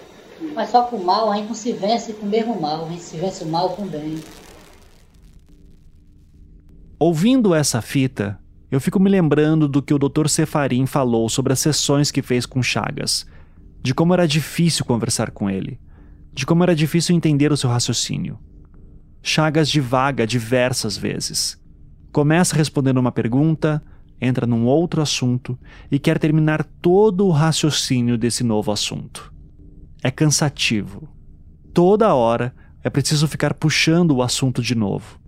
Mas só que o mal a gente não se vence com o mesmo mal, a gente se vence o mal com o bem. Ouvindo essa fita, eu fico me lembrando do que o Dr. Cefarim falou sobre as sessões que fez com Chagas, de como era difícil conversar com ele, de como era difícil entender o seu raciocínio. Chagas divaga diversas vezes. Começa respondendo uma pergunta, entra num outro assunto e quer terminar todo o raciocínio desse novo assunto. É cansativo. Toda hora é preciso ficar puxando o assunto de novo.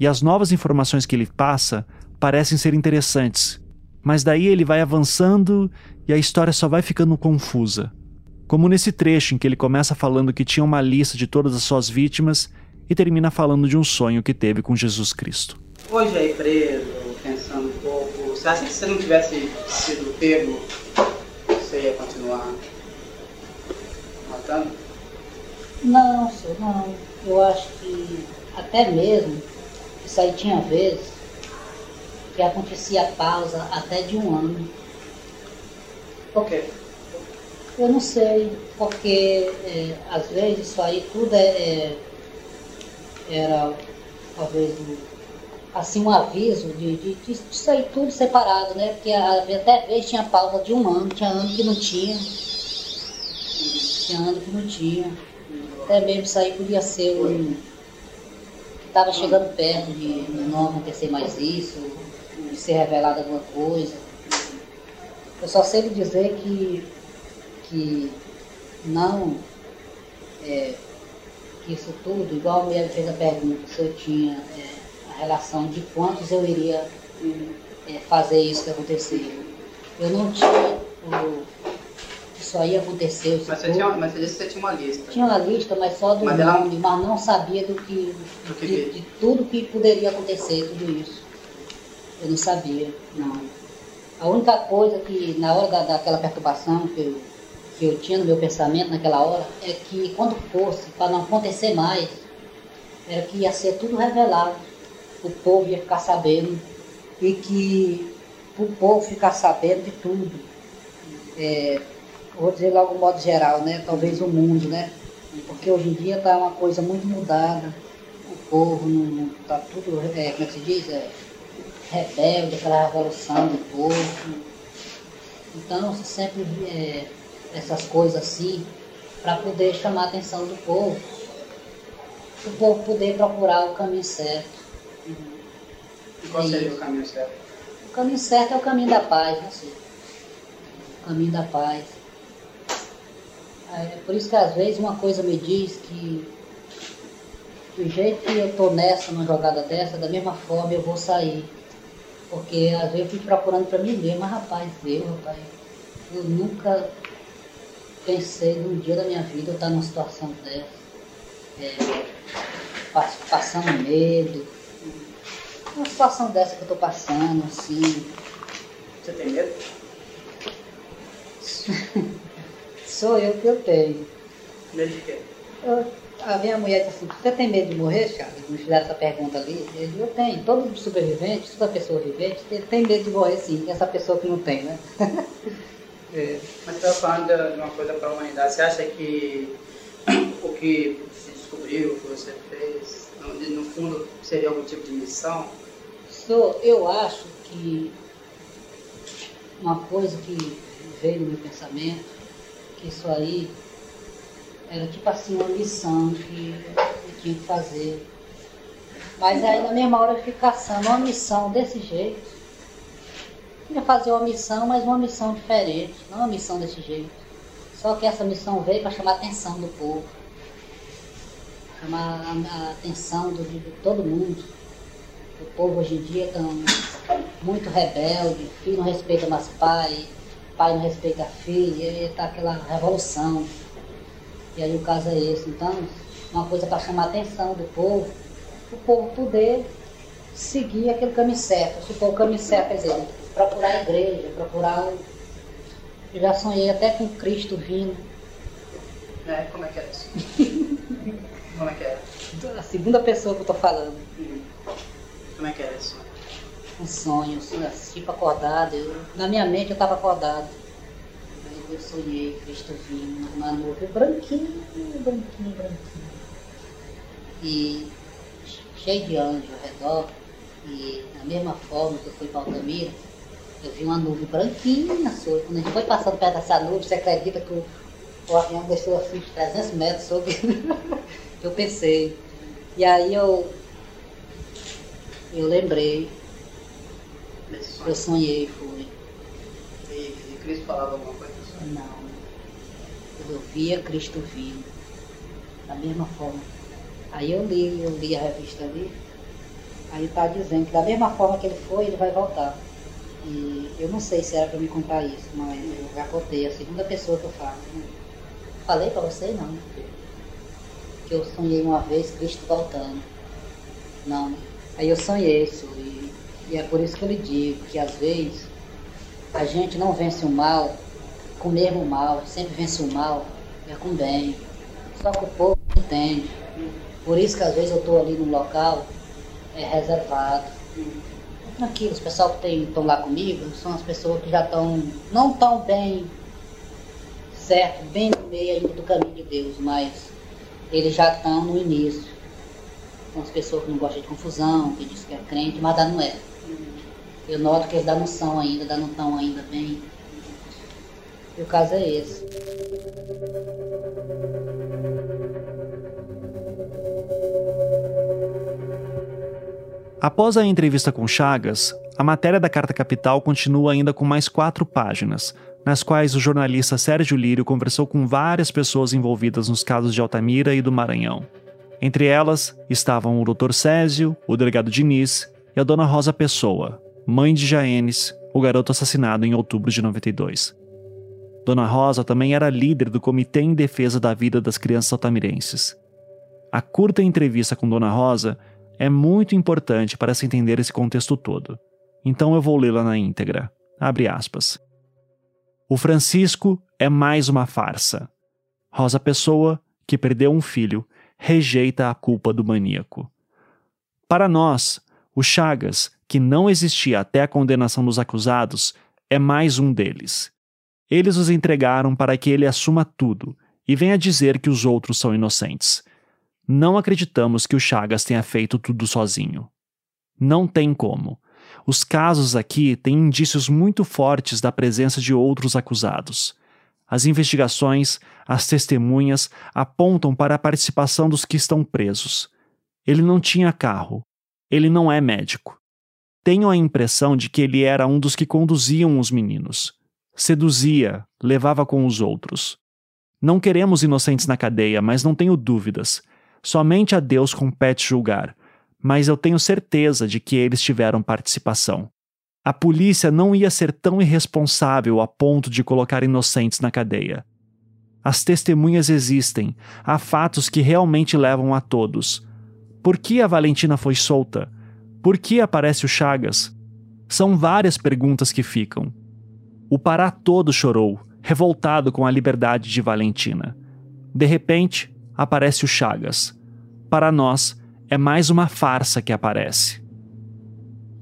E as novas informações que ele passa parecem ser interessantes, mas daí ele vai avançando e a história só vai ficando confusa. Como nesse trecho em que ele começa falando que tinha uma lista de todas as suas vítimas e termina falando de um sonho que teve com Jesus Cristo. Hoje aí preso, pensando um pouco, você acha que se você não tivesse sido pego, você ia continuar matando? Não, senhor, não. Eu acho que até mesmo isso aí tinha vezes que acontecia pausa até de um ano. Por quê? Eu não sei, porque é, às vezes isso aí tudo é, é era talvez assim um aviso de, de, de, sair tudo separado, né? Porque até vez tinha pausa de um ano, tinha ano que não tinha, tinha ano que não tinha. Até mesmo isso aí podia ser um. Estava chegando perto de não acontecer mais isso, de ser revelada alguma coisa. Eu só sei lhe dizer que, que não, é, que isso tudo, igual a mulher fez a pergunta, se eu tinha é, a relação de quantos eu iria é, fazer isso que aconteceu. Eu não tinha o, isso aí aconteceu. Mas você, tinha, mas você disse que você tinha uma lista. Tinha uma lista, mas só do mas nome, ela... mas não sabia do que, do que de, de, tudo que poderia acontecer, tudo isso. Eu não sabia, não. A única coisa que, na hora da, daquela perturbação que eu, que eu tinha no meu pensamento naquela hora, é que quando fosse, para não acontecer mais, era que ia ser tudo revelado. O povo ia ficar sabendo. E que o povo ficar sabendo de tudo. É, vou dizer logo de modo geral, né? Talvez o mundo, né? Porque hoje em dia está uma coisa muito mudada. O povo está tudo, é, como é que se diz? É, rebelde, aquela revolução do povo. Então, sempre é, essas coisas assim, para poder chamar a atenção do povo, o povo poder procurar o caminho certo. Qual seria o caminho certo? O caminho certo é o caminho da paz, né? O caminho da paz. É por isso que às vezes uma coisa me diz que do jeito que eu tô nessa, numa jogada dessa, da mesma forma eu vou sair. Porque às vezes eu fico procurando para mim mesmo, mas rapaz, eu, rapaz, eu nunca pensei num dia da minha vida eu estar numa situação dessa. É, passando medo. Uma situação dessa que eu estou passando, assim. Você tem medo? Sou eu que eu tenho. Medo de quê? Eu, a minha mulher disse assim, você tem medo de morrer, Charles? Me fizeram essa pergunta ali. Eu, eu tenho. Todo sobrevivente, toda pessoa vivente, ele tem medo de morrer sim. E essa pessoa que não tem, né? é. Mas você estava falando de uma coisa para a humanidade. Você acha que o que se descobriu, o que você fez, no fundo, seria algum tipo de missão? So, eu acho que uma coisa que veio no meu pensamento, que isso aí era tipo assim uma missão que eu tinha que fazer. Mas aí na mesma hora eu fiquei caçando uma missão desse jeito. Eu ia fazer uma missão, mas uma missão diferente, não uma missão desse jeito. Só que essa missão veio para chamar a atenção do povo. Chamar a, atenção do, de todo mundo. O povo hoje em dia está muito rebelde, filho não respeita mais pai, pai não respeita filho, e está aquela revolução. E aí o caso é esse. Então, uma coisa para chamar a atenção do povo, o povo poder seguir aquele caminho certo. Se for o caminho certo, quer dizer, procurar a igreja, procurar o. Eu já sonhei até com Cristo vindo. É, como é que é isso? como é que é? A segunda pessoa que eu estou falando. Como é que é isso? Um sonho, tipo acordado. Eu, na minha mente eu estava acordado eu sonhei Cristo vindo numa nuvem branquinho, branquinho, branquinho. E cheio de anjos ao redor. E da mesma forma que eu fui para Altamira, eu vi uma nuvem branquinha sobre. Quando a gente foi passando perto dessa nuvem, você acredita que o, o avião deixou assim 300 metros sobre. eu pensei. E aí eu, eu lembrei. Eu sonhei, fui. E, e Cristo falava alguma coisa? Não. Eu via Cristo vindo. Da mesma forma. Aí eu li, eu li a revista ali. Aí está dizendo que da mesma forma que ele foi, ele vai voltar. E eu não sei se era para me contar isso, mas eu já contei, a segunda pessoa que eu falo. Falei para você não. Que eu sonhei uma vez Cristo voltando. Não. Aí eu sonhei isso. E, e é por isso que eu lhe digo que às vezes a gente não vence o mal com o mesmo mal, sempre vence o mal, é com bem. Só que o povo não entende. Por isso que às vezes eu estou ali num local é, reservado. Tranquilo, os pessoal que estão lá comigo são as pessoas que já estão, não tão bem certo, bem no meio ainda do caminho de Deus, mas eles já estão no início. São as pessoas que não gostam de confusão, que dizem que é crente, mas ainda não é. Eu noto que eles ainda não são ainda, ainda não estão ainda bem e o caso é esse. Após a entrevista com Chagas, a matéria da Carta Capital continua ainda com mais quatro páginas, nas quais o jornalista Sérgio Lírio conversou com várias pessoas envolvidas nos casos de Altamira e do Maranhão. Entre elas estavam o Dr. Césio, o delegado Diniz e a dona Rosa Pessoa, mãe de Jaenes, o garoto assassinado em outubro de 92. Dona Rosa também era líder do Comitê em Defesa da Vida das Crianças Altamirenses. A curta entrevista com Dona Rosa é muito importante para se entender esse contexto todo. Então eu vou lê-la na íntegra. Abre aspas. O Francisco é mais uma farsa. Rosa Pessoa, que perdeu um filho, rejeita a culpa do maníaco. Para nós, o Chagas, que não existia até a condenação dos acusados, é mais um deles. Eles os entregaram para que ele assuma tudo e venha dizer que os outros são inocentes. Não acreditamos que o Chagas tenha feito tudo sozinho. Não tem como. Os casos aqui têm indícios muito fortes da presença de outros acusados. As investigações, as testemunhas apontam para a participação dos que estão presos. Ele não tinha carro. Ele não é médico. Tenho a impressão de que ele era um dos que conduziam os meninos seduzia, levava com os outros. Não queremos inocentes na cadeia, mas não tenho dúvidas. Somente a Deus compete julgar, mas eu tenho certeza de que eles tiveram participação. A polícia não ia ser tão irresponsável a ponto de colocar inocentes na cadeia. As testemunhas existem, há fatos que realmente levam a todos. Por que a Valentina foi solta? Por que aparece o Chagas? São várias perguntas que ficam. O Pará todo chorou, revoltado com a liberdade de Valentina. De repente, aparece o Chagas. Para nós, é mais uma farsa que aparece.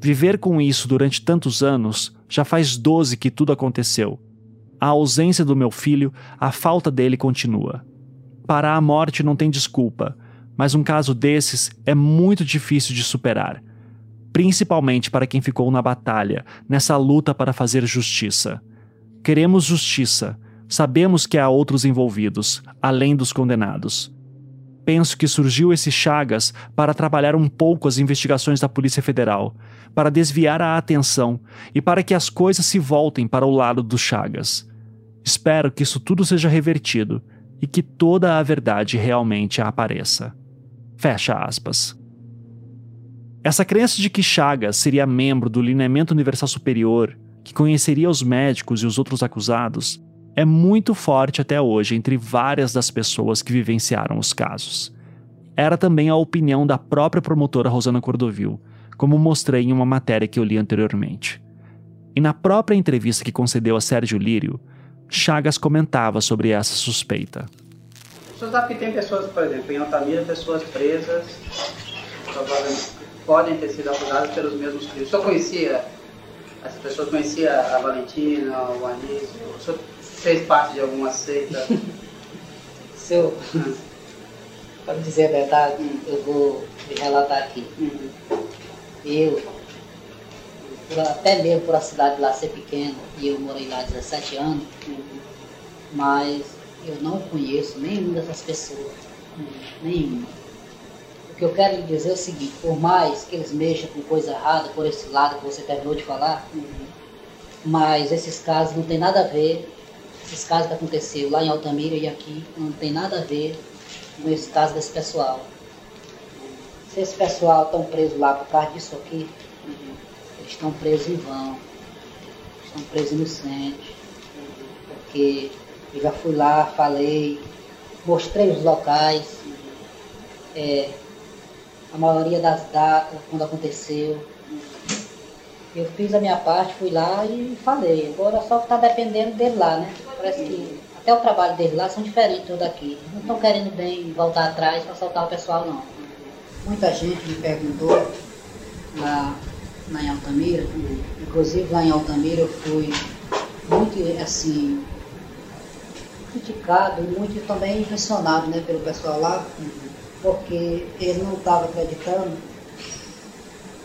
Viver com isso durante tantos anos já faz 12 que tudo aconteceu. A ausência do meu filho, a falta dele continua. Para a morte não tem desculpa, mas um caso desses é muito difícil de superar, principalmente para quem ficou na batalha, nessa luta para fazer justiça. Queremos justiça, sabemos que há outros envolvidos, além dos condenados. Penso que surgiu esse Chagas para trabalhar um pouco as investigações da Polícia Federal, para desviar a atenção e para que as coisas se voltem para o lado do Chagas. Espero que isso tudo seja revertido e que toda a verdade realmente apareça. Fecha aspas. Essa crença de que Chagas seria membro do lineamento universal superior, que conheceria os médicos e os outros acusados, é muito forte até hoje entre várias das pessoas que vivenciaram os casos. Era também a opinião da própria promotora Rosana Cordovil, como mostrei em uma matéria que eu li anteriormente. E na própria entrevista que concedeu a Sérgio Lírio, Chagas comentava sobre essa suspeita. Você sabe que tem pessoas, por exemplo, em Altamira, pessoas presas, podem ter sido acusadas pelos mesmos crimes. O senhor conhecia, as pessoas conhecia a Valentina, o Anísio, o senhor fez parte de alguma seita? Se eu, para dizer a verdade, eu vou me relatar aqui. Uhum. Eu, até mesmo por a cidade lá ser pequena, e eu morei lá 17 anos, mas eu não conheço nenhuma dessas pessoas. Nenhuma. O que eu quero lhe dizer é o seguinte, por mais que eles mexam com coisa errada por esse lado que você terminou de falar, mas esses casos não tem nada a ver esses casos que aconteceu lá em Altamira e aqui não tem nada a ver com esse caso desse pessoal. Se esse pessoal estão preso lá por causa disso aqui, eles estão presos em vão, estão presos inocentes, porque eu já fui lá, falei, mostrei os locais, é, a maioria das datas, quando aconteceu. Eu fiz a minha parte, fui lá e falei. Agora só que está dependendo dele lá, né? Parece que até o trabalho dele lá são diferentes do daqui. Não estão querendo bem voltar atrás para soltar o pessoal, não. Muita gente me perguntou lá, em Altamira, inclusive lá em Altamira eu fui muito, assim, criticado muito também impressionado né, pelo pessoal lá, porque eles não estavam acreditando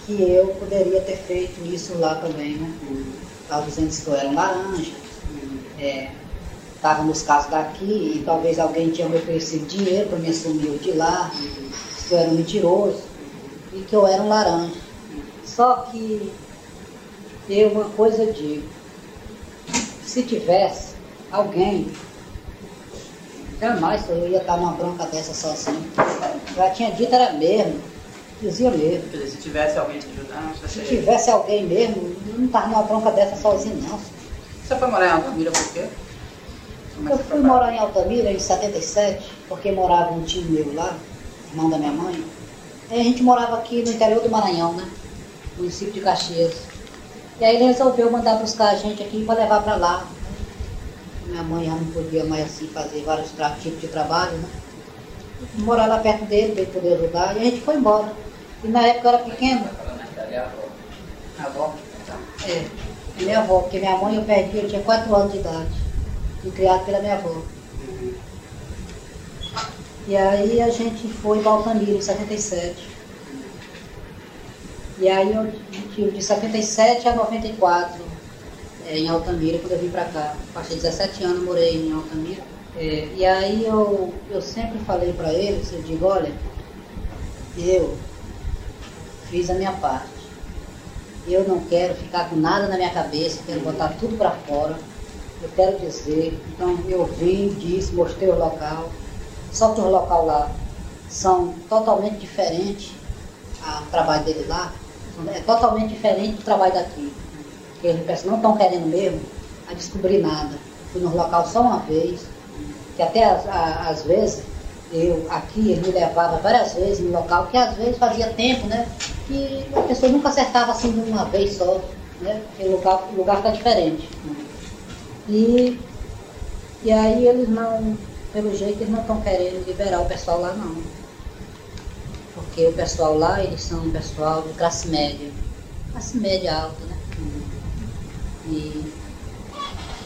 que eu poderia ter feito isso lá também, né? Estava dizendo que eu era um laranja, estava é, nos casos daqui e talvez alguém tinha me oferecido dinheiro para me assumir de lá, que eu era um mentiroso e que eu era um laranja. Só que eu uma coisa digo, se tivesse alguém, jamais eu ia estar numa bronca dessa sozinho. Já tinha dito, era mesmo Dizia mesmo. Quer dizer, se tivesse alguém te ajudando, você Se tivesse alguém mesmo, não estava numa bronca dessa sozinho, não. Você foi morar em Altamira por quê? Como eu fui morar em Altamira em 77, porque morava um tio meu lá, irmão da minha mãe. Aí a gente morava aqui no interior do Maranhão, né? Município de Caxias. E aí ele resolveu mandar buscar a gente aqui para levar para lá. Minha mãe já não podia mais assim fazer vários tipos de trabalho, né? Morar lá perto dele, para ele poder ajudar, e a gente foi embora. E na época eu era pequeno. A avó? É, minha avó, porque minha mãe eu perdi, eu tinha 4 anos de idade. Fui criado pela minha avó. E aí a gente foi em Altamira em 77. E aí eu tive de 77 a 94 é, em Altamira, quando eu vim pra cá. Passei 17 anos, morei em Altamira. É, e aí eu, eu sempre falei para eles, eu digo, olha, eu fiz a minha parte. Eu não quero ficar com nada na minha cabeça, quero botar tudo para fora. Eu quero dizer, então eu vim, disse, mostrei o local. Só que o local lá são totalmente diferentes, o trabalho dele lá é totalmente diferente do trabalho daqui. Eles não estão querendo mesmo a descobrir nada. Fui no local só uma vez, que até às vezes eu aqui ele me levava várias vezes no local, que às vezes fazia tempo, né? E a pessoa nunca acertava assim de uma vez só, né? Porque o lugar, o lugar está diferente. E, e aí eles não, pelo jeito, eles não estão querendo liberar o pessoal lá não. Porque o pessoal lá, eles são um pessoal de classe média. Classe média alta, né? E,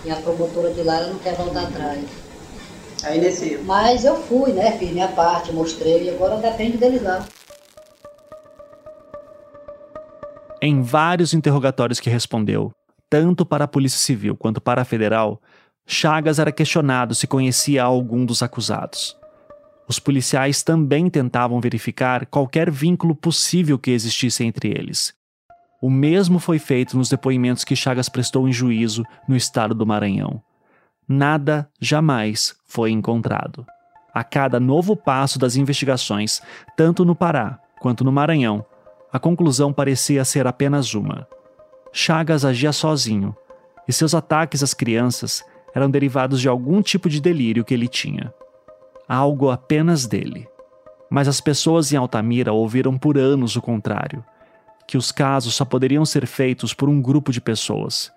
e a promotora de lá ela não quer voltar atrás. Aí nesse... Mas eu fui, né? Fiz minha parte, mostrei, agora depende deles lá. Em vários interrogatórios que respondeu, tanto para a Polícia Civil quanto para a Federal, Chagas era questionado se conhecia algum dos acusados. Os policiais também tentavam verificar qualquer vínculo possível que existisse entre eles. O mesmo foi feito nos depoimentos que Chagas prestou em juízo no estado do Maranhão nada jamais foi encontrado. A cada novo passo das investigações, tanto no Pará quanto no Maranhão, a conclusão parecia ser apenas uma. Chagas agia sozinho, e seus ataques às crianças eram derivados de algum tipo de delírio que ele tinha. Algo apenas dele. Mas as pessoas em Altamira ouviram por anos o contrário: que os casos só poderiam ser feitos por um grupo de pessoas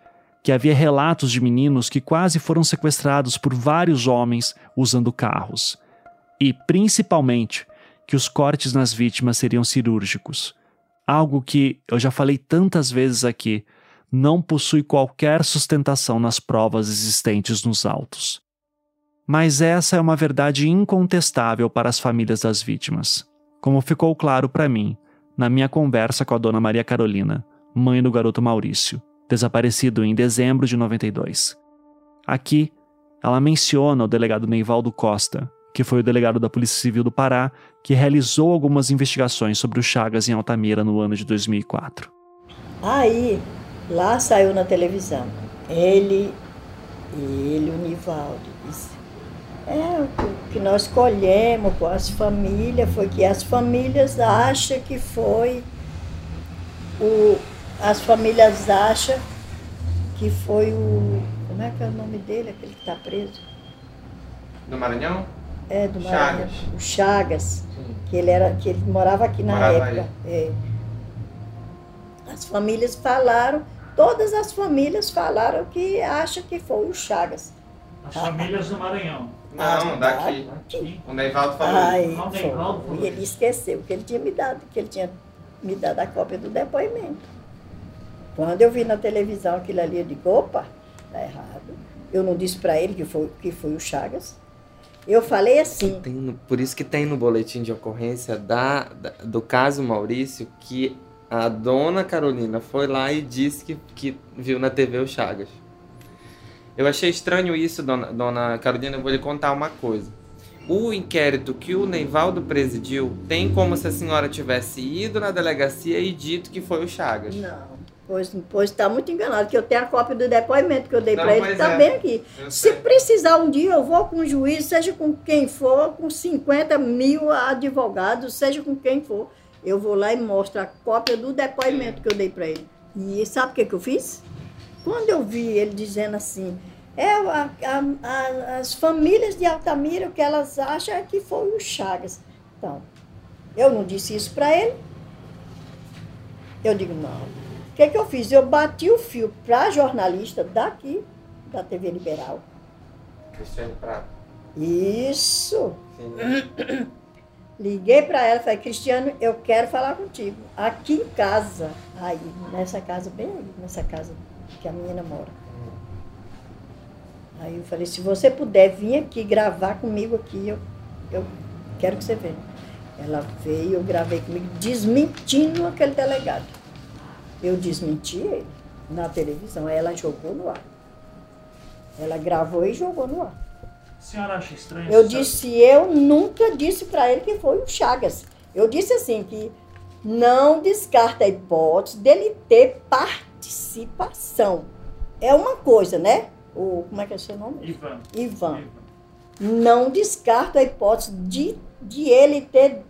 que havia relatos de meninos que quase foram sequestrados por vários homens usando carros. E, principalmente, que os cortes nas vítimas seriam cirúrgicos. Algo que, eu já falei tantas vezes aqui, não possui qualquer sustentação nas provas existentes nos autos. Mas essa é uma verdade incontestável para as famílias das vítimas, como ficou claro para mim na minha conversa com a dona Maria Carolina, mãe do garoto Maurício desaparecido em dezembro de 92. Aqui, ela menciona o delegado Neivaldo Costa, que foi o delegado da Polícia Civil do Pará, que realizou algumas investigações sobre o Chagas em Altamira no ano de 2004. Aí, lá saiu na televisão, ele, ele, o Nivaldo, disse, é, o que nós colhemos com as famílias foi que as famílias acham que foi o, as famílias acham que foi o. Como é que é o nome dele, aquele que está preso? Do Maranhão? É, do Maranhão. Chagas. O Chagas. Sim. Que ele, era, que ele morava aqui na morava época. É. As famílias falaram, todas as famílias falaram que acham que foi o Chagas. As famílias do Maranhão. Não, ah, daqui. daqui. O Neivaldo falou. Ai, Não, Neivaldo falou. E ele esqueceu que ele tinha me dado, que ele tinha me dado a cópia do depoimento. Quando eu vi na televisão aquilo ali, eu digo, opa, tá errado. Eu não disse para ele que foi, que foi o Chagas. Eu falei assim. Tem, por isso que tem no boletim de ocorrência da, da, do caso Maurício que a dona Carolina foi lá e disse que, que viu na TV o Chagas. Eu achei estranho isso, dona, dona Carolina. Eu vou lhe contar uma coisa. O inquérito que o Neivaldo presidiu tem como se a senhora tivesse ido na delegacia e dito que foi o Chagas. Não. Pois, pois está muito enganado, que eu tenho a cópia do depoimento que eu dei para ele, está é. bem aqui. Se precisar um dia, eu vou com o juiz, seja com quem for, com 50 mil advogados, seja com quem for, eu vou lá e mostro a cópia do depoimento que eu dei para ele. E sabe o que, que eu fiz? Quando eu vi ele dizendo assim, é a, a, a, as famílias de Altamira, o que elas acham é que foi o Chagas. Então, eu não disse isso para ele. Eu digo, não, o que, que eu fiz? Eu bati o fio para a jornalista daqui, da TV Liberal. Cristiane Prado. Isso. Sim. Liguei para ela e falei, Cristiano, eu quero falar contigo. Aqui em casa. Aí, nessa casa, bem aí, nessa casa que a menina mora. Aí eu falei, se você puder vir aqui gravar comigo aqui, eu, eu quero que você venha. Ela veio, eu gravei comigo, desmentindo aquele delegado. Eu desmenti ele na televisão. Ela jogou no ar. Ela gravou e jogou no ar. A senhora acha estranho? Eu disse, eu nunca disse para ele que foi o Chagas. Eu disse assim que não descarta a hipótese dele ter participação. É uma coisa, né? O, como é que é o seu nome? Ivan. Ivan. Ivan. Não descarta a hipótese de de ele ter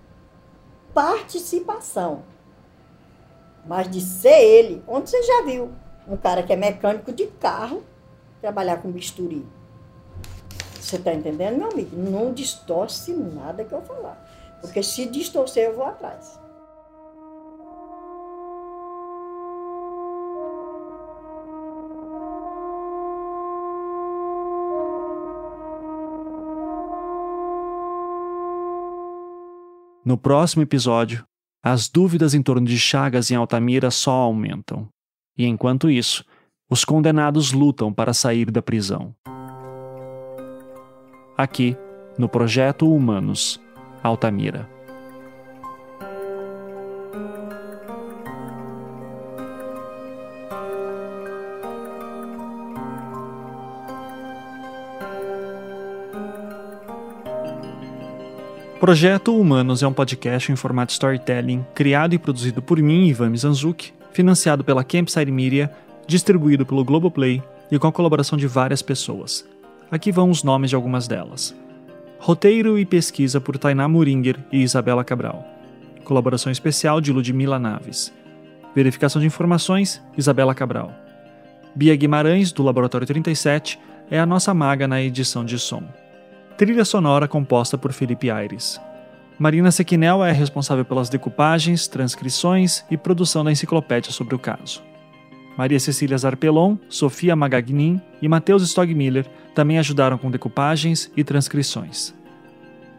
participação. Mas de ser ele, onde você já viu um cara que é mecânico de carro trabalhar com bisturi? Você está entendendo, meu amigo? Não distorce nada que eu falar. Porque se distorcer, eu vou atrás. No próximo episódio, as dúvidas em torno de Chagas em Altamira só aumentam. E enquanto isso, os condenados lutam para sair da prisão. Aqui, no Projeto Humanos, Altamira. Projeto Humanos é um podcast em formato storytelling, criado e produzido por mim, Ivan Mizanzuki, financiado pela Campside Media, distribuído pelo Globoplay e com a colaboração de várias pessoas. Aqui vão os nomes de algumas delas. Roteiro e pesquisa por Tainá Muringer e Isabela Cabral. Colaboração especial de Ludmila Naves. Verificação de informações, Isabela Cabral. Bia Guimarães, do Laboratório 37, é a nossa maga na edição de som. Trilha sonora composta por Felipe Aires. Marina Sequinel é responsável pelas decupagens, transcrições e produção da enciclopédia sobre o caso. Maria Cecília Zarpelon, Sofia Magagnin e Matheus Stogmiller também ajudaram com decupagens e transcrições.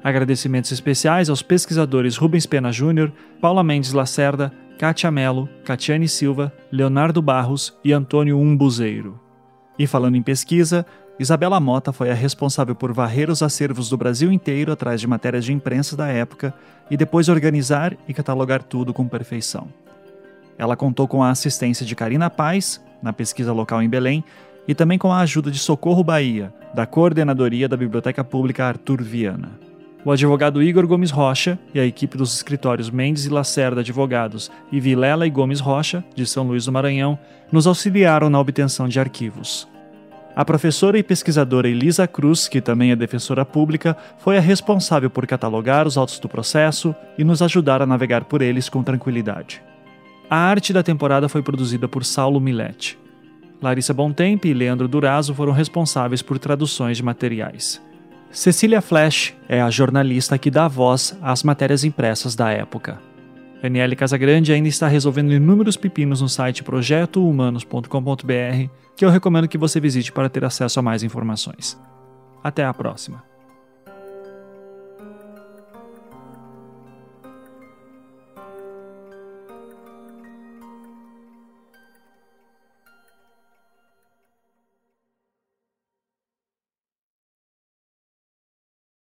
Agradecimentos especiais aos pesquisadores Rubens Pena Júnior, Paula Mendes Lacerda, Kátia Mello, Catiane Silva, Leonardo Barros e Antônio Umbuzeiro. E falando em pesquisa, Isabela Mota foi a responsável por varrer os acervos do Brasil inteiro atrás de matérias de imprensa da época e depois organizar e catalogar tudo com perfeição. Ela contou com a assistência de Karina Paz, na pesquisa local em Belém, e também com a ajuda de Socorro Bahia, da Coordenadoria da Biblioteca Pública Arthur Viana. O advogado Igor Gomes Rocha e a equipe dos escritórios Mendes e Lacerda Advogados e Vilela e Gomes Rocha, de São Luís do Maranhão, nos auxiliaram na obtenção de arquivos. A professora e pesquisadora Elisa Cruz, que também é defensora pública, foi a responsável por catalogar os autos do processo e nos ajudar a navegar por eles com tranquilidade. A arte da temporada foi produzida por Saulo Milete. Larissa Bontempo e Leandro Durazo foram responsáveis por traduções de materiais. Cecília Flash é a jornalista que dá voz às matérias impressas da época. Daniele Casagrande ainda está resolvendo inúmeros pepinos no site projetohumanos.com.br, que eu recomendo que você visite para ter acesso a mais informações. Até a próxima!